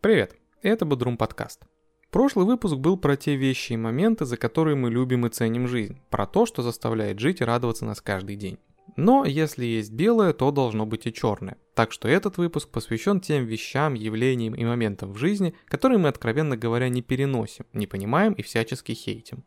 Привет, это Бодрум подкаст. Прошлый выпуск был про те вещи и моменты, за которые мы любим и ценим жизнь, про то, что заставляет жить и радоваться нас каждый день. Но если есть белое, то должно быть и черное. Так что этот выпуск посвящен тем вещам, явлениям и моментам в жизни, которые мы, откровенно говоря, не переносим, не понимаем и всячески хейтим.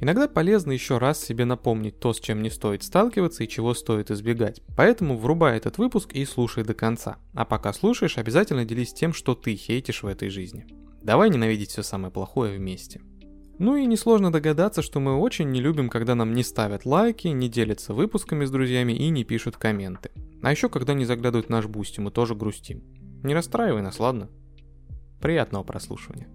Иногда полезно еще раз себе напомнить то, с чем не стоит сталкиваться и чего стоит избегать. Поэтому врубай этот выпуск и слушай до конца. А пока слушаешь, обязательно делись тем, что ты хейтишь в этой жизни. Давай ненавидеть все самое плохое вместе. Ну и несложно догадаться, что мы очень не любим, когда нам не ставят лайки, не делятся выпусками с друзьями и не пишут комменты. А еще когда не заглядывают в наш Boosty, мы тоже грустим. Не расстраивай нас, ладно? Приятного прослушивания.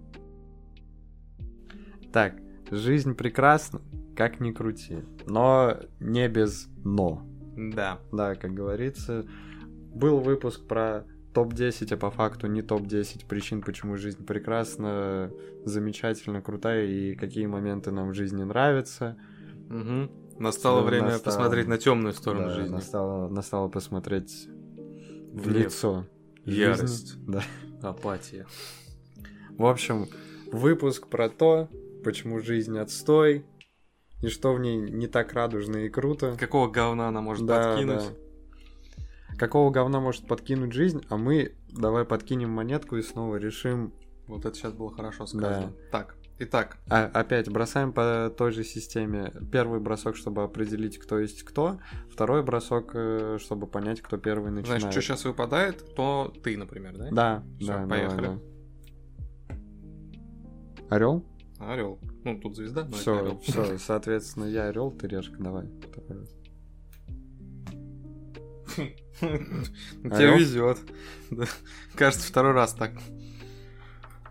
Так, жизнь прекрасна, как ни крути, но не без но. Да. Да, как говорится, был выпуск про топ-10, а по факту не топ-10 причин, почему жизнь прекрасна, замечательно, крутая и какие моменты нам в жизни нравятся. Угу. Настало Всё, время настало. посмотреть на темную сторону Да, жизни. Настало, настало посмотреть в В лицо. Ярость. Да. Апатия. В общем, выпуск про то, почему жизнь отстой, и что в ней не так радужно и круто. Какого говна она может Да, подкинуть? да. Какого говна может подкинуть жизнь, а мы давай подкинем монетку и снова решим. Вот это сейчас было хорошо сказано. Так, итак, А, опять бросаем по той же системе. Первый бросок, чтобы определить, кто есть кто. Второй бросок, э, чтобы понять, кто первый начинает. знаешь, что сейчас выпадает, то ты, например, да? Да, Всё, да, поехали. Орел? Орел. Ну, тут звезда, но это Все, орел. все, соответственно, я орел, ты решка, давай. Тебе Орел? везет. Кажется, второй раз так.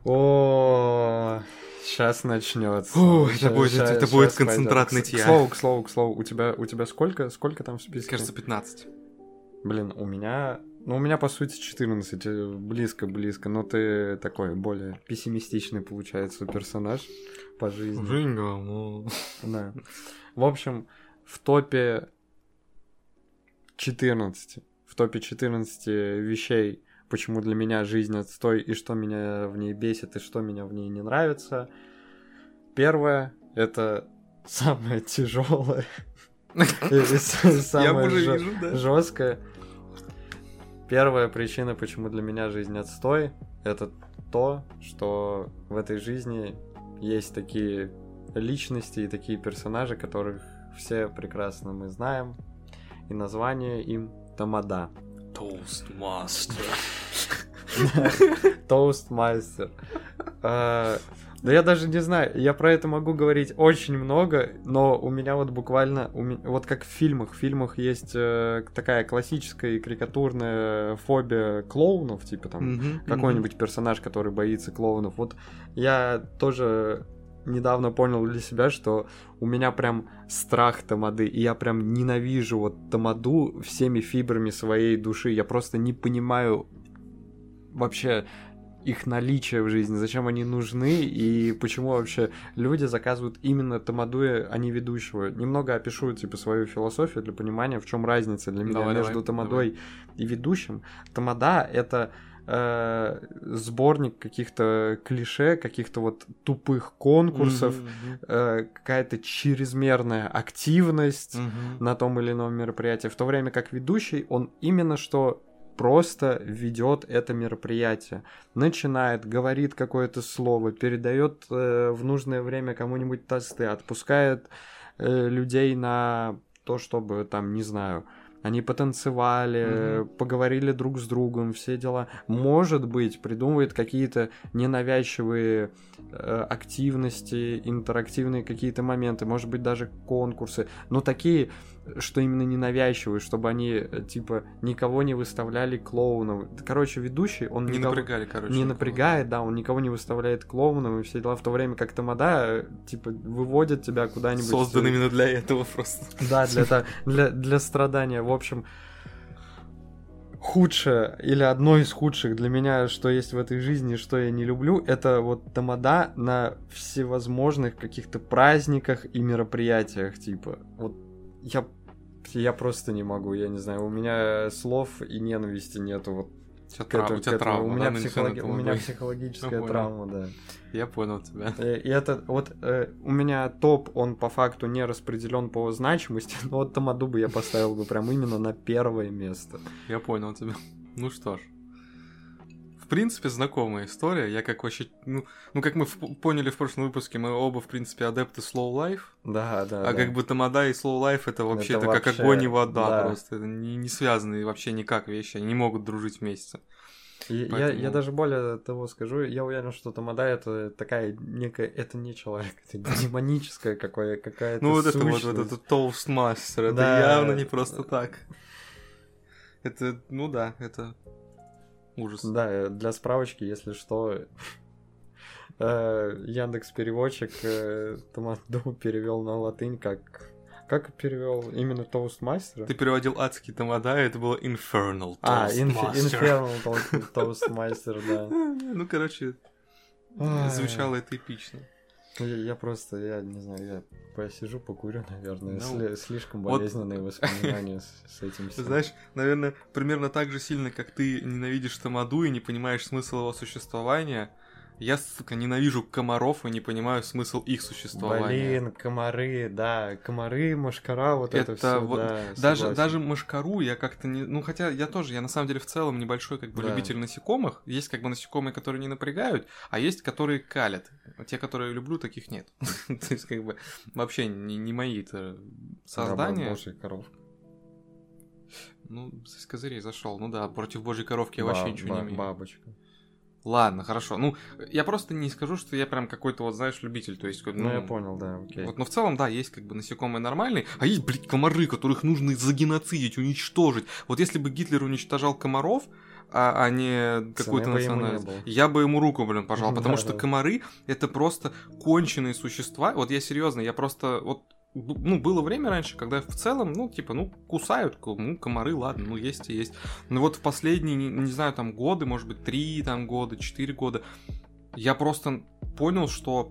О, сейчас начнется. Это будет- это будет концентрат нытья. К слову, к слову, к слову, у тебя, у тебя сколько, сколько там в списке? Кажется, 15. Блин, у меня, ну у меня по сути 14, э, близко, близко, но ты такой более пессимистичный получается персонаж по жизни. Жизнь говно. Да. В общем, в топе 14, в топе 14 вещей, почему для меня жизнь отстой, и что меня в ней бесит, и что меня в ней не нравится. Первое — это самое тяжелое Я уже жё- вижу, да. жесткое. Первая причина, почему для меня жизнь отстой, это то, что в этой жизни есть такие личности и такие персонажи, которых все прекрасно мы знаем, и название им Тамада. Тоастмастер. Тоастмастер. Да я даже не знаю, я про это могу говорить очень много, но у меня вот буквально, у ме- вот как в фильмах, в фильмах есть э, такая классическая и карикатурная фобия клоунов, типа там какой-нибудь персонаж, который боится клоунов. Вот я тоже недавно понял для себя, что у меня прям страх тамады, и я прям ненавижу вот тамаду всеми фибрами своей души. Я просто не понимаю вообще их наличие в жизни, зачем они нужны и почему вообще люди заказывают именно тамаду, а не ведущего. Немного опишу типа свою философию для понимания, в чем разница для меня Давай, между давай, тамадой и ведущим. Тамада это э, сборник каких-то клише, каких-то вот тупых конкурсов, э, какая-то чрезмерная активность на том или ином мероприятии, в то время как ведущий, он именно что просто ведет это мероприятие, начинает, говорит какое-то слово, передает э, в нужное время кому-нибудь тосты, отпускает э, людей на то, чтобы там, не знаю, они потанцевали, Мгм. поговорили друг с другом, все дела. Может быть, придумывает какие-то ненавязчивые э, активности, интерактивные какие-то моменты, может быть, даже конкурсы, но такие, что именно ненавязчивые, чтобы они, э, типа, никого не выставляли клоуном. Короче, ведущий, он Не никого- напрягали, короче. не напрягает, да, он никого не выставляет клоуном и все дела, в то время как Тамада, э, типа, выводит тебя куда-нибудь... Создан э, именно для этого просто. да, для, для, для страдания. В общем, худшее или одно из худших для меня, что есть в этой жизни, что я не люблю, это вот тамада на всевозможных каких-то праздниках и мероприятиях, типа. Вот я, я просто не могу, я не знаю, у меня слов и ненависти нету. Вот У тебя, к этому- у тебя к травма, у да, меня, нанесена психологи- у меня психологическая понял. травма, да. Я понял тебя. Э, И это вот э, у меня топ, он по факту не распределен по значимости, но вот Тамаду бы я поставил бы прям именно на первое место. Я понял тебя. Ну что ж. В принципе, знакомая история. Я как вообще... Ну, ну как мы в- поняли в прошлом выпуске, мы оба, в принципе, адепты slow life. Да, да. а да. как бы тамада и slow life это вообще Это это как вообще, огонь и вода да. просто. Это не, не связанные вообще никак вещи. Они не могут дружить вместе. И Я, Поэтому- я даже более того скажу, я уверен, что Тамада это такая некая, это не человек, это демоническая какая, какая-то Ну вот это вот, вот сущность. этот тоустмастер, это явно не просто так. Это, ну да, это ужас. Да, э, для справочки, если что, Яндекс переводчик Тамаду перевел на латынь как как перевел именно Тоустмастера? Ты переводил адский тамада, и это было infernal А, toastmaster. Infernal Toast- Toastmaster, да. Ну, короче, звучало это эпично. Я, я просто, я не знаю, я посижу, покурю, наверное. Ну, сли- слишком вот- болезненные воспоминания с, с этим всем. Знаешь, наверное, примерно так же сильно, как ты ненавидишь тамаду и не понимаешь смысл его существования, я, сука, ненавижу комаров и не понимаю смысл их существования. Блин, комары, да, комары, машкара, вот это, Это все, вот да, Даже, согласен. даже мошкару я как-то не... Ну, хотя я тоже, я на самом деле в целом небольшой как бы Да. любитель насекомых. Есть как бы насекомые, которые не напрягают, а есть, которые калят. Те, которые я люблю, таких нет. То есть, как бы, вообще не, не мои это создания. Божья коровка. Ну, с козырей зашел. Ну да, против божьей коровки я вообще ничего не имею. Бабочка. Ладно, хорошо. Ну, я просто не скажу, что я прям какой-то, вот, знаешь, любитель. То есть, Ну, я понял, да, окей. Вот, но в целом, да, есть как бы насекомые нормальные, а есть, блядь, комары, которых нужно загеноцидить, уничтожить. Вот если бы Гитлер уничтожал комаров, а, а не какую-то национальность, я бы ему руку, блин, пожал, потому Да, что да. комары это просто конченые существа. Вот я серьезно, я просто вот ну, было время раньше, когда в целом, ну, типа, ну, кусают, ку- ну, комары, ладно, ну, есть и есть. Но вот в последние, не, не знаю, там, годы, может быть, три там года, четыре года, я просто понял, что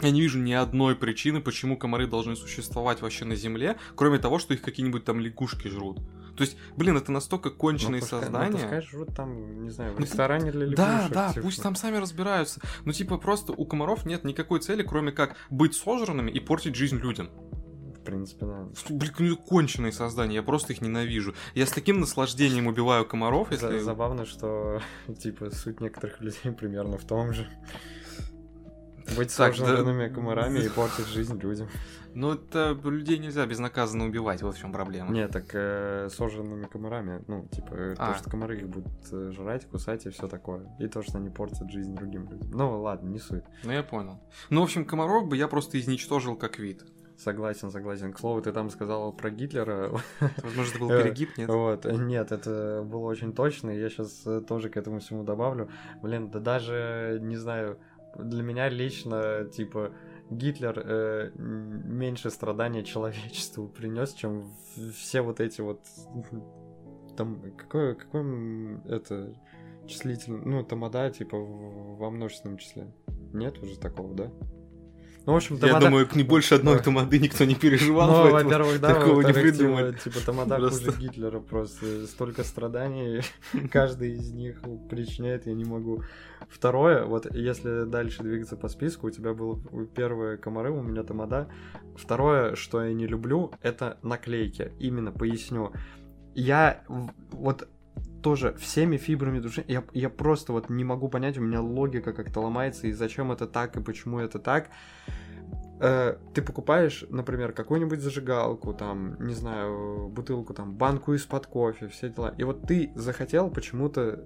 я не вижу ни одной причины, почему комары должны существовать вообще на Земле, кроме того, что их какие-нибудь там лягушки жрут. То есть, блин, это настолько Ну, конченые пускай- ну, создания. пускай живут там, не знаю, в Ну, ресторане для лягушек. Да, да, типа. пусть там сами разбираются. Ну, типа, просто у комаров нет никакой цели, кроме как быть сожранными и портить жизнь людям. В принципе, да. Блин, ну, конченые создания, я просто их ненавижу. Я с таким наслаждением убиваю комаров, если... Забавно, что, типа, суть некоторых людей примерно в том же. Быть Так, да- сожранными комарами и портить жизнь людям. Ну, это людей нельзя безнаказанно убивать, вот в чем проблема. Не, так э, сожранными комарами, ну, типа, э, А. то, что комары их будут э, жрать, кусать и все такое. И то, что они портят жизнь другим людям. Ну, ладно, не суть. Ну, я понял. Ну, в общем, комаров бы я просто изничтожил как вид. Согласен, согласен. К слову, ты там сказал про Гитлера. Возможно, это был Э, перегиб, нет? Вот, нет, это было очень точно, я сейчас тоже к этому всему добавлю. Блин, да даже, не знаю, для меня лично, типа, Гитлер э, меньше страдания человечеству принес, чем все вот эти вот... Там, какое, какое это числитель, ну, тамада, типа, во множественном числе. Нет уже такого, да? Ну, в общем, Я тамада... думаю, не больше одной тамады никто не переживал. Ну, во-первых, да, такого не во-вторых, придумали. Типа, типа Тамада Просто. хуже Гитлера просто. Столько страданий каждый из них причиняет, я не могу. Второе, вот если дальше двигаться по списку, у тебя было первое комары, у меня Тамада. Второе, что я не люблю, это наклейки. Именно поясню. Я вот тоже всеми фибрами души, я, я просто вот не могу понять, у меня логика как-то ломается, и зачем это так, и почему это так. Э, ты покупаешь, например, какую-нибудь зажигалку, там, не знаю, бутылку, там, банку из-под кофе, все дела. И вот ты захотел почему-то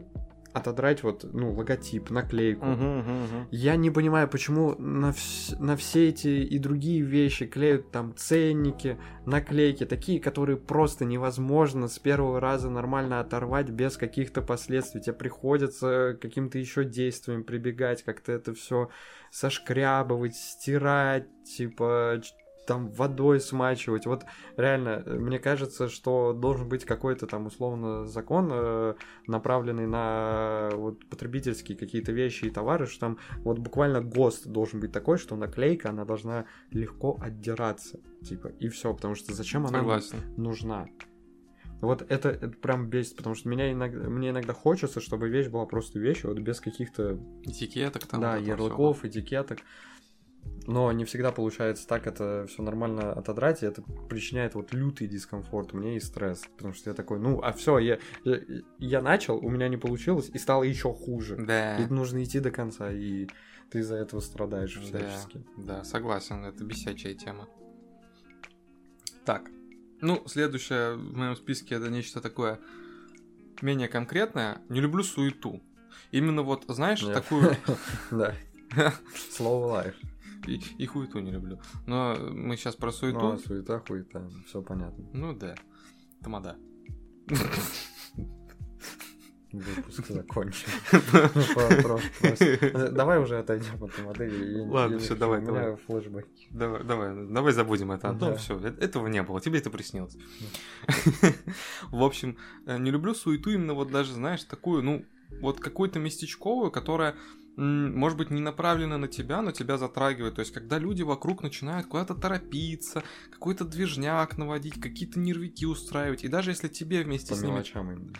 отодрать вот, ну, логотип, наклейку. Мгм, мгм, мгм. Я не понимаю, почему на, вс- на все эти и другие вещи клеют там ценники, наклейки, такие, которые просто невозможно с первого раза нормально оторвать без каких-то последствий. Тебе приходится каким-то еще действиям прибегать, как-то это все сошкрябывать, стирать, типа там водой смачивать. Вот реально, э, мне кажется, что должен быть какой-то там условно закон, э, направленный на вот потребительские какие-то вещи и товары, что там вот буквально ГОСТ должен быть такой, что наклейка, она должна легко отдираться, типа, и все, потому что зачем она Согласен. нужна? Вот это, это прям бесит, потому что меня иногда, мне иногда хочется, чтобы вещь была просто вещью, вот без каких-то... Этикеток там. да, ярлыков, этикеток. Но не всегда получается так это все нормально отодрать, и это причиняет вот лютый дискомфорт мне и стресс. Потому что я такой, ну, а все, я, я, я начал, у меня не получилось, и стало еще хуже. Да. И нужно идти до конца, и ты из-за этого страдаешь Да, всячески. да, согласен, это бесячая тема. Так, ну, следующее в моем списке это нечто такое менее конкретное. Не люблю суету. Именно вот, знаешь, Я- такую Да. Слово лайф. И, и хуету не люблю. Но мы сейчас про суету. Ну, а суета, хуета, все понятно. Ну да, тамада. Выпуск закончен. Давай уже отойдем от модели. Ладно, всё, давай, давай. флешбеки. Давай, давай, давай забудем это. Ну, все, этого не было, тебе это приснилось. В общем, э, не люблю суету именно вот даже, знаешь, такую, ну, вот какую-то местечковую, которая, может быть, не направлена на тебя, но тебя затрагивает. То есть, когда люди вокруг начинают куда-то торопиться, какой-то движняк наводить, какие-то нервики устраивать, и даже если тебе вместе По с ними именно.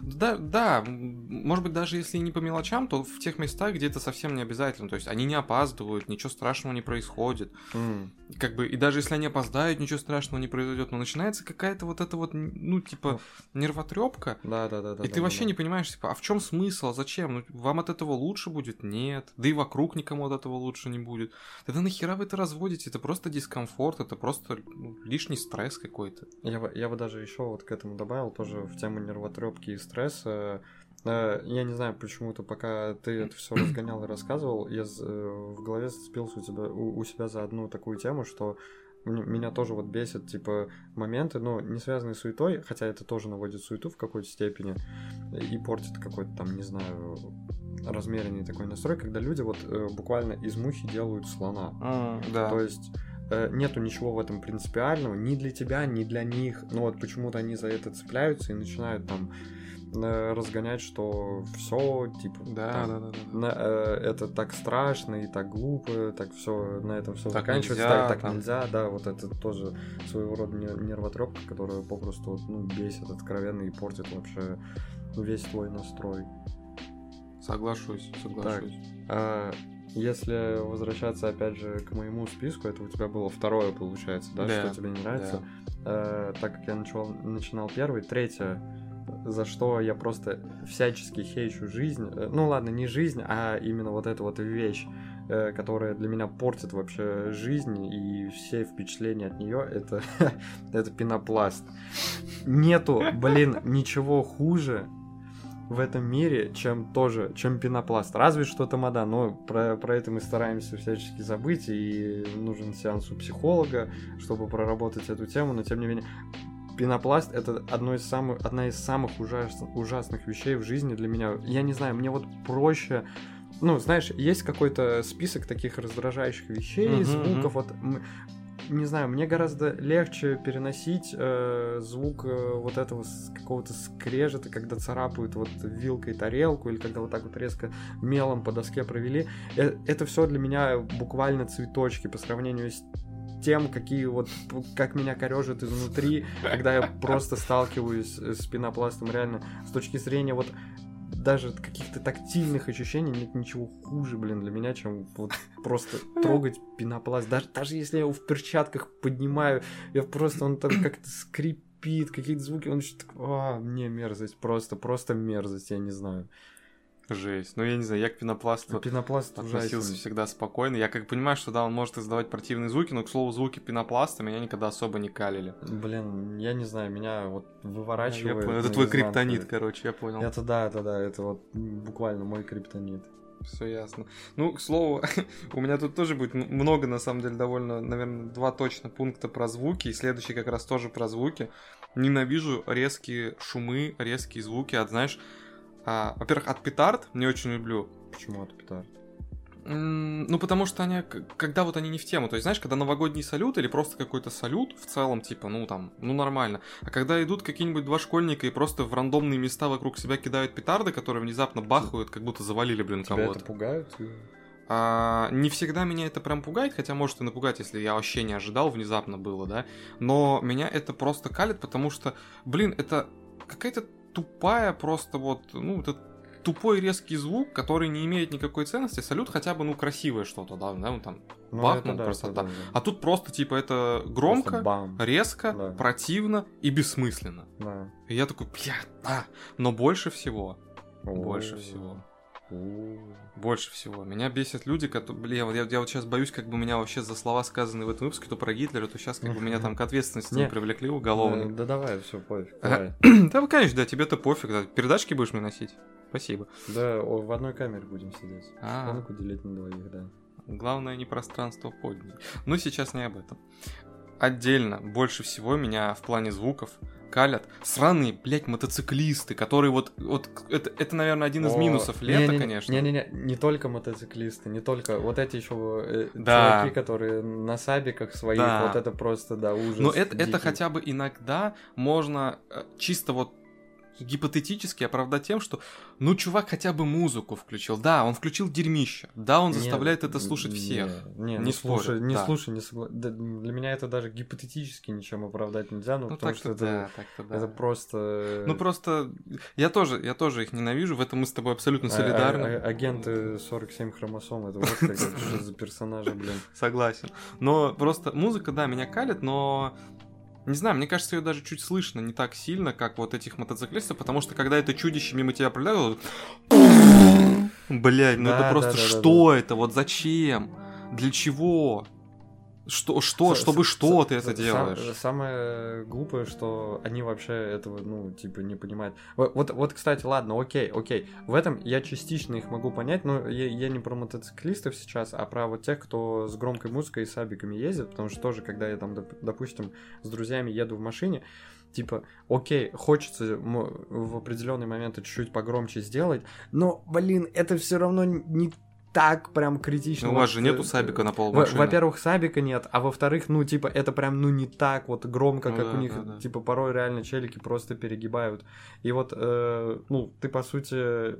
Да, да, может быть, даже если не по мелочам, то в тех местах, где это совсем не обязательно. То есть они не опаздывают, ничего страшного не происходит. М. Как бы, и даже если они опоздают, ничего страшного не произойдет. Но начинается какая-то вот эта вот, ну, типа, нервотрепка. Да, да, да. да, И да, ты да, вообще да. не понимаешь, типа, а в чем смысл, а зачем? Ну, вам от этого лучше будет? Нет. Да и вокруг никому от этого лучше не будет. Тогда нахера вы это разводите? Это просто дискомфорт, это просто ну, лишний стресс какой-то. Я бы, я бы даже еще вот к этому добавил тоже в тему нервотрепки и стресса. Э, Я не знаю, почему-то, пока ты это все разгонял и рассказывал, я э, в голове зацепился у, тебя, у, у себя за одну такую тему, что меня тоже вот бесит, типа, моменты, ну, не связанные с суетой, хотя это тоже наводит суету в какой-то степени и портит какой-то там, не знаю, размеренный такой настрой, когда люди вот э, буквально из мухи делают слона. да. То есть э, нету ничего в этом принципиального ни для тебя, ни для них. Но вот почему-то они за это цепляются и начинают там разгонять, что все, типа, Да, там, да, да, да, да. на- э, это так страшно и так глупо, так все на этом все Так заканчивается, нельзя, так, так там. нельзя, да, вот это тоже своего рода нер- нервотрепка, которая попросту ну, бесит откровенно и портит вообще весь твой настрой. Соглашусь, соглашусь. А, если возвращаться опять же к моему списку, это у тебя было второе, получается, да, Да, что тебе не нравится. Э, так как я начал, начинал первый, третье, за что я просто всячески хейчу жизнь. Э, Ну ладно, не жизнь, а именно вот эта вот вещь, э, которая для меня портит вообще жизнь и все впечатления от нее, это, это пенопласт. Нету, блин, ничего хуже в этом мире, чем тоже, чем пенопласт. Разве что тамада, но про, про это мы стараемся всячески забыть, и нужен сеанс у психолога, чтобы проработать эту тему, но тем не менее, пенопласт это одно из самых, одна из самых ужас, ужасных вещей в жизни для меня. Я не знаю, мне вот проще ну, знаешь, есть какой-то список таких раздражающих вещей, Мгм, звуков. Вот, м- не знаю, мне гораздо легче переносить э, звук э, вот этого какого-то скрежета, когда царапают вот вилкой тарелку, или когда вот так вот резко мелом по доске провели. Э, это все для меня буквально цветочки по сравнению с тем, какие вот, как меня корежит изнутри, когда я просто сталкиваюсь с пенопластом, реально, с точки зрения вот даже каких-то тактильных ощущений нет ничего хуже, блин, для меня, чем вот просто трогать пенопласт. Даже, даже если я его в перчатках поднимаю, я просто, он там как-то скрипит, какие-то звуки, он что-то... А, мне мерзость, просто, просто мерзость, я не знаю. Жесть. Ну, я не знаю, я к пенопласту Пенопласт относился ужасен. всегда спокойно. Я как понимаю, что да, он может издавать противные звуки, но, к слову, звуки пенопласта меня никогда особо не калили. Блин, я не знаю, меня вот Я выворачивает. понял. Это твой криптонит, короче, я понял. Это да, это да, это вот буквально мой криптонит. Все ясно. Ну, к слову, у меня тут тоже будет много, на самом деле, довольно, наверное, два точно пункта про звуки, и следующий как раз тоже про звуки. Ненавижу резкие шумы, резкие звуки от, знаешь, а, во-первых, от петард не очень люблю. Почему от петард? Ну, потому что они, когда вот они не в тему, то есть, знаешь, когда новогодний салют или просто какой-то салют в целом, типа, ну, там, ну, нормально. А когда идут какие-нибудь два школьника и просто в рандомные места вокруг себя кидают петарды, которые внезапно бахают, как будто завалили, блин, Тебя кого-то. это пугает? А, не всегда меня это прям пугает, хотя может и напугать, если я вообще не ожидал, внезапно было, да. Но меня это просто калит, потому что, блин, это какая-то тупая просто вот, ну, это тупой резкий звук, который не имеет никакой ценности. Салют хотя бы, ну, красивое что-то, да, да, ну, там, Ну, бахнул это да, просто это да. да. А тут просто, типа, это громко, бам. резко, Да. противно и бессмысленно. Да. И я такой, бля, да. Но больше всего, больше О. всего. Больше всего. Меня бесят люди, которые, вот я, я вот сейчас боюсь, как бы меня вообще за слова, сказанные в этом выпуске, то про Гитлера, то сейчас как бы меня там к ответственности не привлекли уголовно. да давай, все, пофиг. Да, конечно, да, тебе-то пофиг, да. Передачки будешь мне носить? Спасибо. Да, в одной камере будем сидеть. А. Комнату делить на двоих, да. Главное не пространство под ней. Но сейчас не об этом. Отдельно, больше всего меня в плане звуков калят сраные, блядь, мотоциклисты, которые вот, вот это, это, наверное, один из О, минусов лета, не-не-не, конечно. Не-не-не, не только мотоциклисты, не только вот эти еще э, Да. чуваки, которые на сабиках своих, Да. вот это просто, да, ужас. Но это, это хотя бы иногда можно э, чисто вот гипотетически оправдать тем, что ну чувак хотя бы музыку включил. Да, он включил дерьмище. Да, он заставляет это слушать всех. Не, Не не, спорю, слушай, не да. слушай, не согла- да, Для меня это даже гипотетически ничем оправдать нельзя, ну, Ну потому что это, да, да. это просто... Ну просто я тоже, я тоже их ненавижу, в этом мы с тобой абсолютно а- солидарны. а- а- агенты 47 хромосом, это вот что за персонажи, блин. Согласен. Но просто музыка, да, меня калит, но не знаю, мне кажется, ее даже чуть слышно не так сильно, как вот этих мотоциклистов, потому что когда это чудище мимо тебя пролетало, блядь, ну Да, это просто да, да, что это, вот зачем, для чего, что, что, С- чтобы с- что с- ты это сам- делаешь? Самое глупое, что они вообще этого, ну, типа, не понимают. Во- Вот, вот, кстати, ладно, окей, окей. В этом я частично их могу понять, но я, я не про мотоциклистов сейчас, а про вот тех, кто с громкой музыкой и сабиками ездит, потому что тоже, когда я там, доп- допустим, с друзьями еду в машине, типа, окей, хочется в определенный момент чуть-чуть погромче сделать, но, блин, это все равно не так прям критично. Ну, у вас же нету э, сабика на пол машины. Во-первых, сабика нет, а во-вторых, ну, типа, это прям, ну, не так вот громко, Ну как да, у них, да, да. типа, порой реально челики просто перегибают. И вот, э, ну, ты, по сути,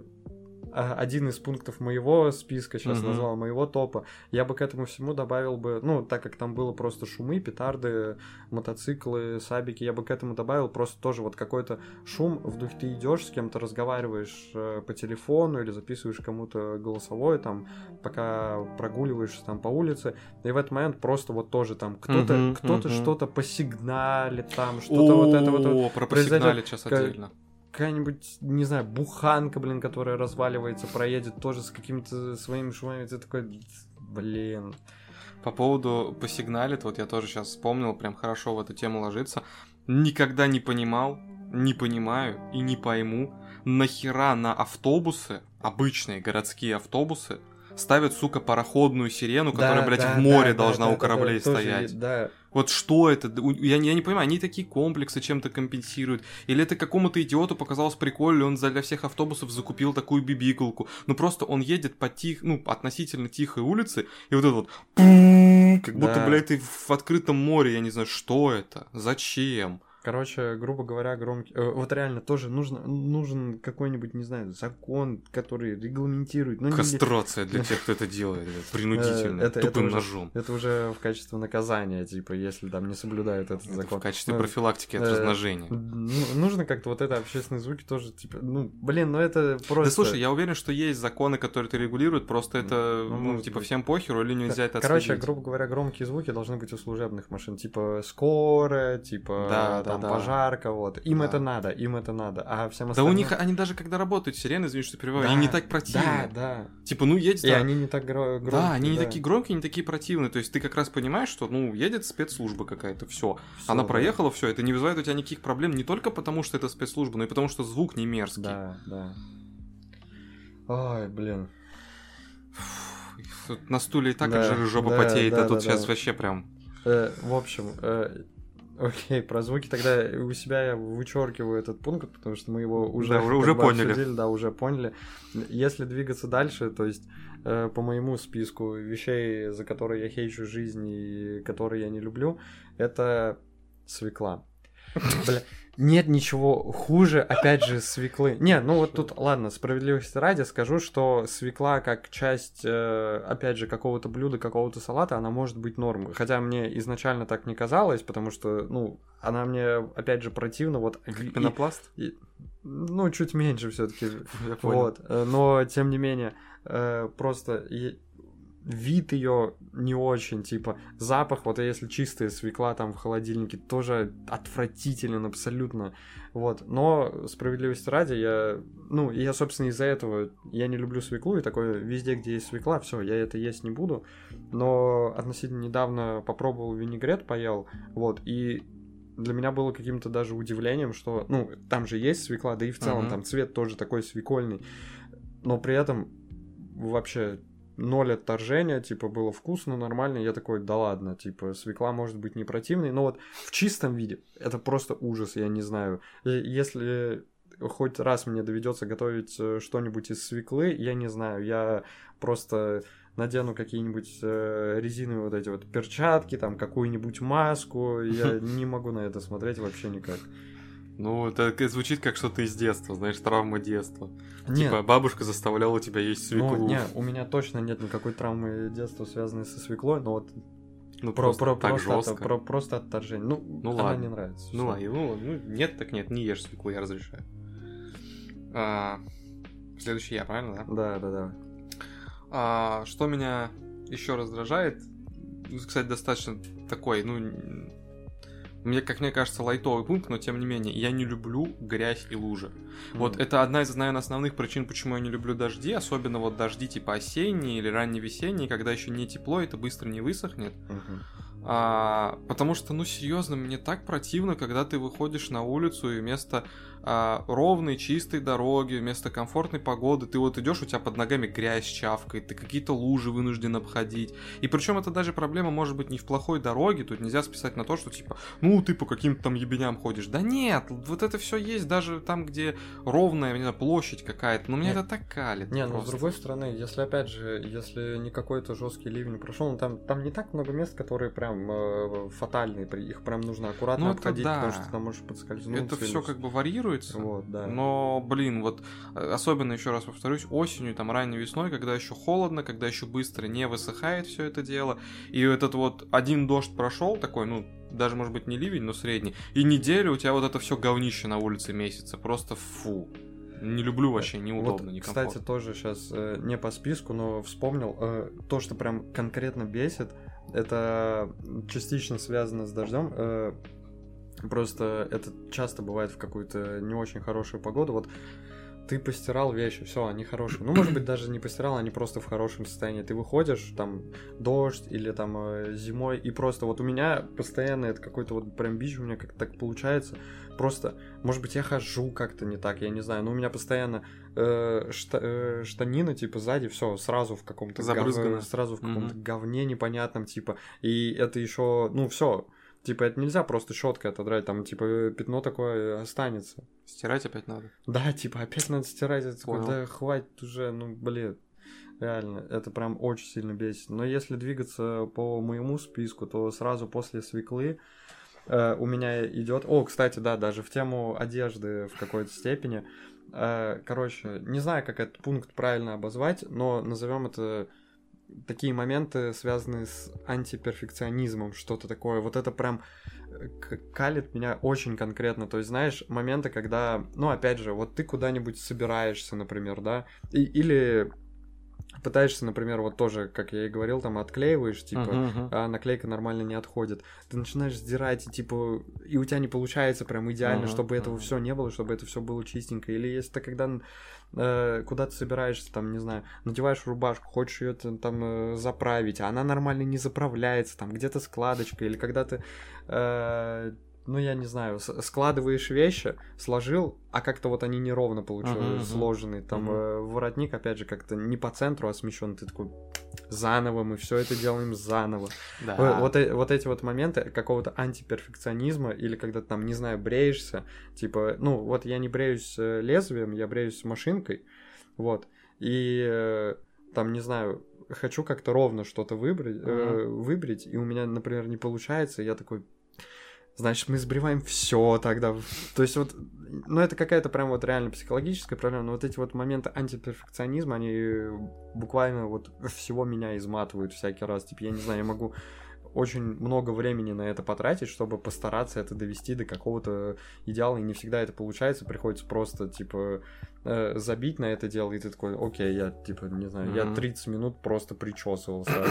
один из пунктов моего списка, сейчас Мгм. назвал, моего топа, я бы к этому всему добавил бы, ну, так как там было просто шумы, петарды, мотоциклы, сабики, я бы к этому добавил просто тоже вот какой-то шум, в духе ты идешь, с кем-то разговариваешь э, по телефону или записываешь кому-то голосовое, там, пока прогуливаешься там по улице, и в этот момент просто вот тоже там кто-то Мгм, кто-то мгм. что-то посигналит там, что-то вот это вот, О, про посигналить сейчас отдельно. Какая-нибудь, не знаю, буханка, блин, которая разваливается, проедет тоже с какими-то своими шумами, ты такой, блин. По поводу посигналит, вот я тоже сейчас вспомнил, прям хорошо в эту тему ложится. Никогда не понимал, не понимаю и не пойму, нахера на автобусы, обычные городские автобусы, ставят, сука, пароходную сирену, которая, Да, блядь, да, в море да, должна да, у кораблей да, тоже стоять. есть, Да, Вот что это? Я, не- я не понимаю, они такие комплексы чем-то компенсируют. Или это какому-то идиоту показалось прикольно, он для всех автобусов закупил такую бибикулку. Ну просто он едет по тих, ну, относительно тихой улице, и вот это вот как будто, Да. блядь, ты в открытом море, я не знаю, что это, зачем. Короче, грубо говоря, громкий... э, Вот реально тоже нужно, нужен какой-нибудь, не знаю, закон, который регламентирует. Ну, не- Кастрация для тех, кто это делает, принудительно, Э, это- это тупым уже- ножом. Это уже в качестве наказания, типа, если там не соблюдают этот Это закон. в качестве Ну, профилактики от э, размножения. Ну, нужно как-то вот это общественные звуки тоже, типа, ну, блин, ну это просто... Да слушай, я уверен, что есть законы, которые это регулируют, просто это, Ну, ну, типа, быть. всем похеру или нельзя это Короче, грубо говоря, громкие звуки должны быть у служебных машин, типа скорая, типа Да, да, там да. пожарка, вот. Им Да. это надо, им это надо, а всем Да у остальным... них, они даже когда работают, сирены, извини, что перебиваю, Да, они не так противны. Да, да. Типа, ну едет... И да, они не так гро- громкие. да, они не да. такие громкие, не такие противные. То есть ты как раз понимаешь, что, ну, едет спецслужба какая-то, все. Она да. проехала, все. Это не вызывает у тебя никаких проблем не только потому, что это спецслужба, но и потому, что звук не мерзкий. Да, да. Ой, блин. Тут на стуле и так Да, жопа да, потеет, да, а тут да, сейчас да. вообще прям... Э, в общем, э, окей, про звуки тогда у себя я вычеркиваю этот пункт, потому что мы его уже, Да, уже- уже поняли. обсудили, да, уже поняли. Если двигаться дальше, то есть э, по моему списку вещей, за которые я хейчу жизнь и которые я не люблю, это свекла. Бля, нет ничего хуже, опять же, свеклы. Не, ну вот тут, ладно, справедливости ради скажу, что свекла как часть, э, опять же, какого-то блюда, какого-то салата, она может быть норм. Хотя мне изначально так не казалось, потому что, ну, она мне, опять же, противна. Вот, как пенопласт? И, и, ну, чуть меньше все таки Вот, э, но, тем не менее, э, просто вид ее не очень, типа запах, вот если чистая свекла там в холодильнике, тоже отвратителен абсолютно, вот, но справедливости ради, я, ну, я, собственно, из-за этого, я не люблю свеклу, и такое, везде, где есть свекла, все, я это есть не буду, но относительно недавно попробовал винегрет, поел, вот, и для меня было каким-то даже удивлением, что, ну, там же есть свекла, да и в целом uh-huh. там цвет тоже такой свекольный, но при этом вообще ноль отторжения, типа, было вкусно, нормально, я такой, да ладно, типа, свекла может быть не противной, но вот в чистом виде это просто ужас, я не знаю. Если хоть раз мне доведется готовить э, что-нибудь из свеклы, я не знаю, я просто надену какие-нибудь э, резиновые вот эти вот перчатки, там какую-нибудь маску, я не могу на это смотреть вообще никак. Ну, это звучит как что-то из детства, знаешь, травма детства. Нет. Типа бабушка заставляла тебя есть свеклу. Ну, не, у меня точно нет никакой травмы детства, связанной со свеклой, но вот ну, про, просто про, так просто, жестко. От, про, просто отторжение. Ну, ну она ладно. не нравится. Ну, ладно, ну, ну, нет, так нет, не ешь свеклу, я разрешаю. А, следующий я, правильно, да? Да, да, да. А, что меня еще раздражает, кстати, достаточно такой, ну, мне, как мне кажется, лайтовый пункт, но тем не менее, я не люблю грязь и лужи. Mm. Вот это одна из, наверное, основных причин, почему я не люблю дожди, особенно вот дожди типа осенние или ранневесенние, когда еще не тепло, это быстро не высохнет. Mm-hmm. А, потому что, ну, серьезно, мне так противно, когда ты выходишь на улицу и вместо а, ровной, чистой дороги, вместо комфортной погоды, ты вот идешь, у тебя под ногами грязь чавкает, ты какие-то лужи вынужден обходить. И причем это даже проблема может быть не в плохой дороге, тут нельзя списать на то, что типа, ну ты по каким-то там ебеням ходишь. Да нет, вот это все есть даже там, где ровная, не знаю, площадь какая-то, но нет. это так калит. Не, ну с другой стороны, если опять же, если не какой-то жесткий ливень прошел, ну там, там не так много мест, которые прям э, фатальные, их прям нужно аккуратно ну, обходить, да. потому что там можешь подскользнуться. Это все как бы варьирует регулируется. Вот, да. Но, блин, вот э, особенно еще раз повторюсь, осенью, там ранней весной, когда еще холодно, когда еще быстро не высыхает все это дело, и этот вот один дождь прошел такой, ну, даже может быть не ливень, но средний, и неделю у тебя вот это все говнище на улице месяца, просто фу. Не люблю вообще, неудобно, вот, некомфортно. Кстати, тоже сейчас э, не по списку, но вспомнил, э, то, что прям конкретно бесит, это частично связано с дождем. Э, Просто это часто бывает в какую-то не очень хорошую погоду. Вот ты постирал вещи, все, они хорошие. Ну, может быть, даже не постирал, они просто в хорошем состоянии. Ты выходишь, там, дождь или там э, зимой, и просто вот у меня постоянно это какой-то вот прям бич у меня как-то так получается. Просто, может быть, я хожу как-то не так, я не знаю, но у меня постоянно э, шта, э, штанина, типа, сзади, все, сразу в каком-то гов... сразу в каком-то mm-hmm. говне непонятном, типа, и это еще, ну, все, Типа, это нельзя просто щеткой отодрать, там, типа, пятно такое останется. Стирать опять надо? Да, типа, опять надо стирать. Это такой, да хватит уже, ну, блин. Реально, это прям очень сильно бесит. Но если двигаться по моему списку, то сразу после свеклы э, у меня идет. О, кстати, да, даже в тему одежды в какой-то степени. Э, короче, не знаю, как этот пункт правильно обозвать, но назовем это такие моменты, связанные с антиперфекционизмом, что-то такое. Вот это прям э, калит меня очень конкретно. То есть, знаешь, моменты, когда, ну, опять же, вот ты куда-нибудь собираешься, например, да, и, или пытаешься, например, вот тоже, как я и говорил, там отклеиваешь, типа, uh-huh, uh-huh. а наклейка нормально не отходит. Ты начинаешь сдирать, и типа, и у тебя не получается прям идеально, uh-huh, чтобы uh-huh. этого все не было, чтобы это все было чистенько. Или если ты когда э, куда ты собираешься, там, не знаю, надеваешь рубашку, хочешь ее там э, заправить, а она нормально не заправляется, там где-то складочка, или когда ты э, ну, я не знаю, складываешь вещи, сложил, а как-то вот они неровно получились, uh-huh, сложенные. Там uh-huh. э, воротник, опять же, как-то не по центру, а смещен. Ты такой, заново, мы все это делаем заново. Да. Вот, вот, э, вот эти вот моменты какого-то антиперфекционизма, или когда ты там, не знаю, бреешься, типа, ну, вот я не бреюсь э, лезвием, я бреюсь машинкой, вот, и э, там, не знаю, хочу как-то ровно что-то выбрать, uh-huh. э, выбрить, и у меня, например, не получается, и я такой, значит, мы сбриваем все тогда. То есть вот, ну это какая-то прям вот реально психологическая проблема, но вот эти вот моменты антиперфекционизма, они буквально вот всего меня изматывают всякий раз. Типа, я не знаю, я могу очень много времени на это потратить, чтобы постараться это довести до какого-то идеала, и не всегда это получается, приходится просто, типа, э, забить на это дело, и ты такой, окей, я, типа, не знаю, mm-hmm. я 30 минут просто причесывался,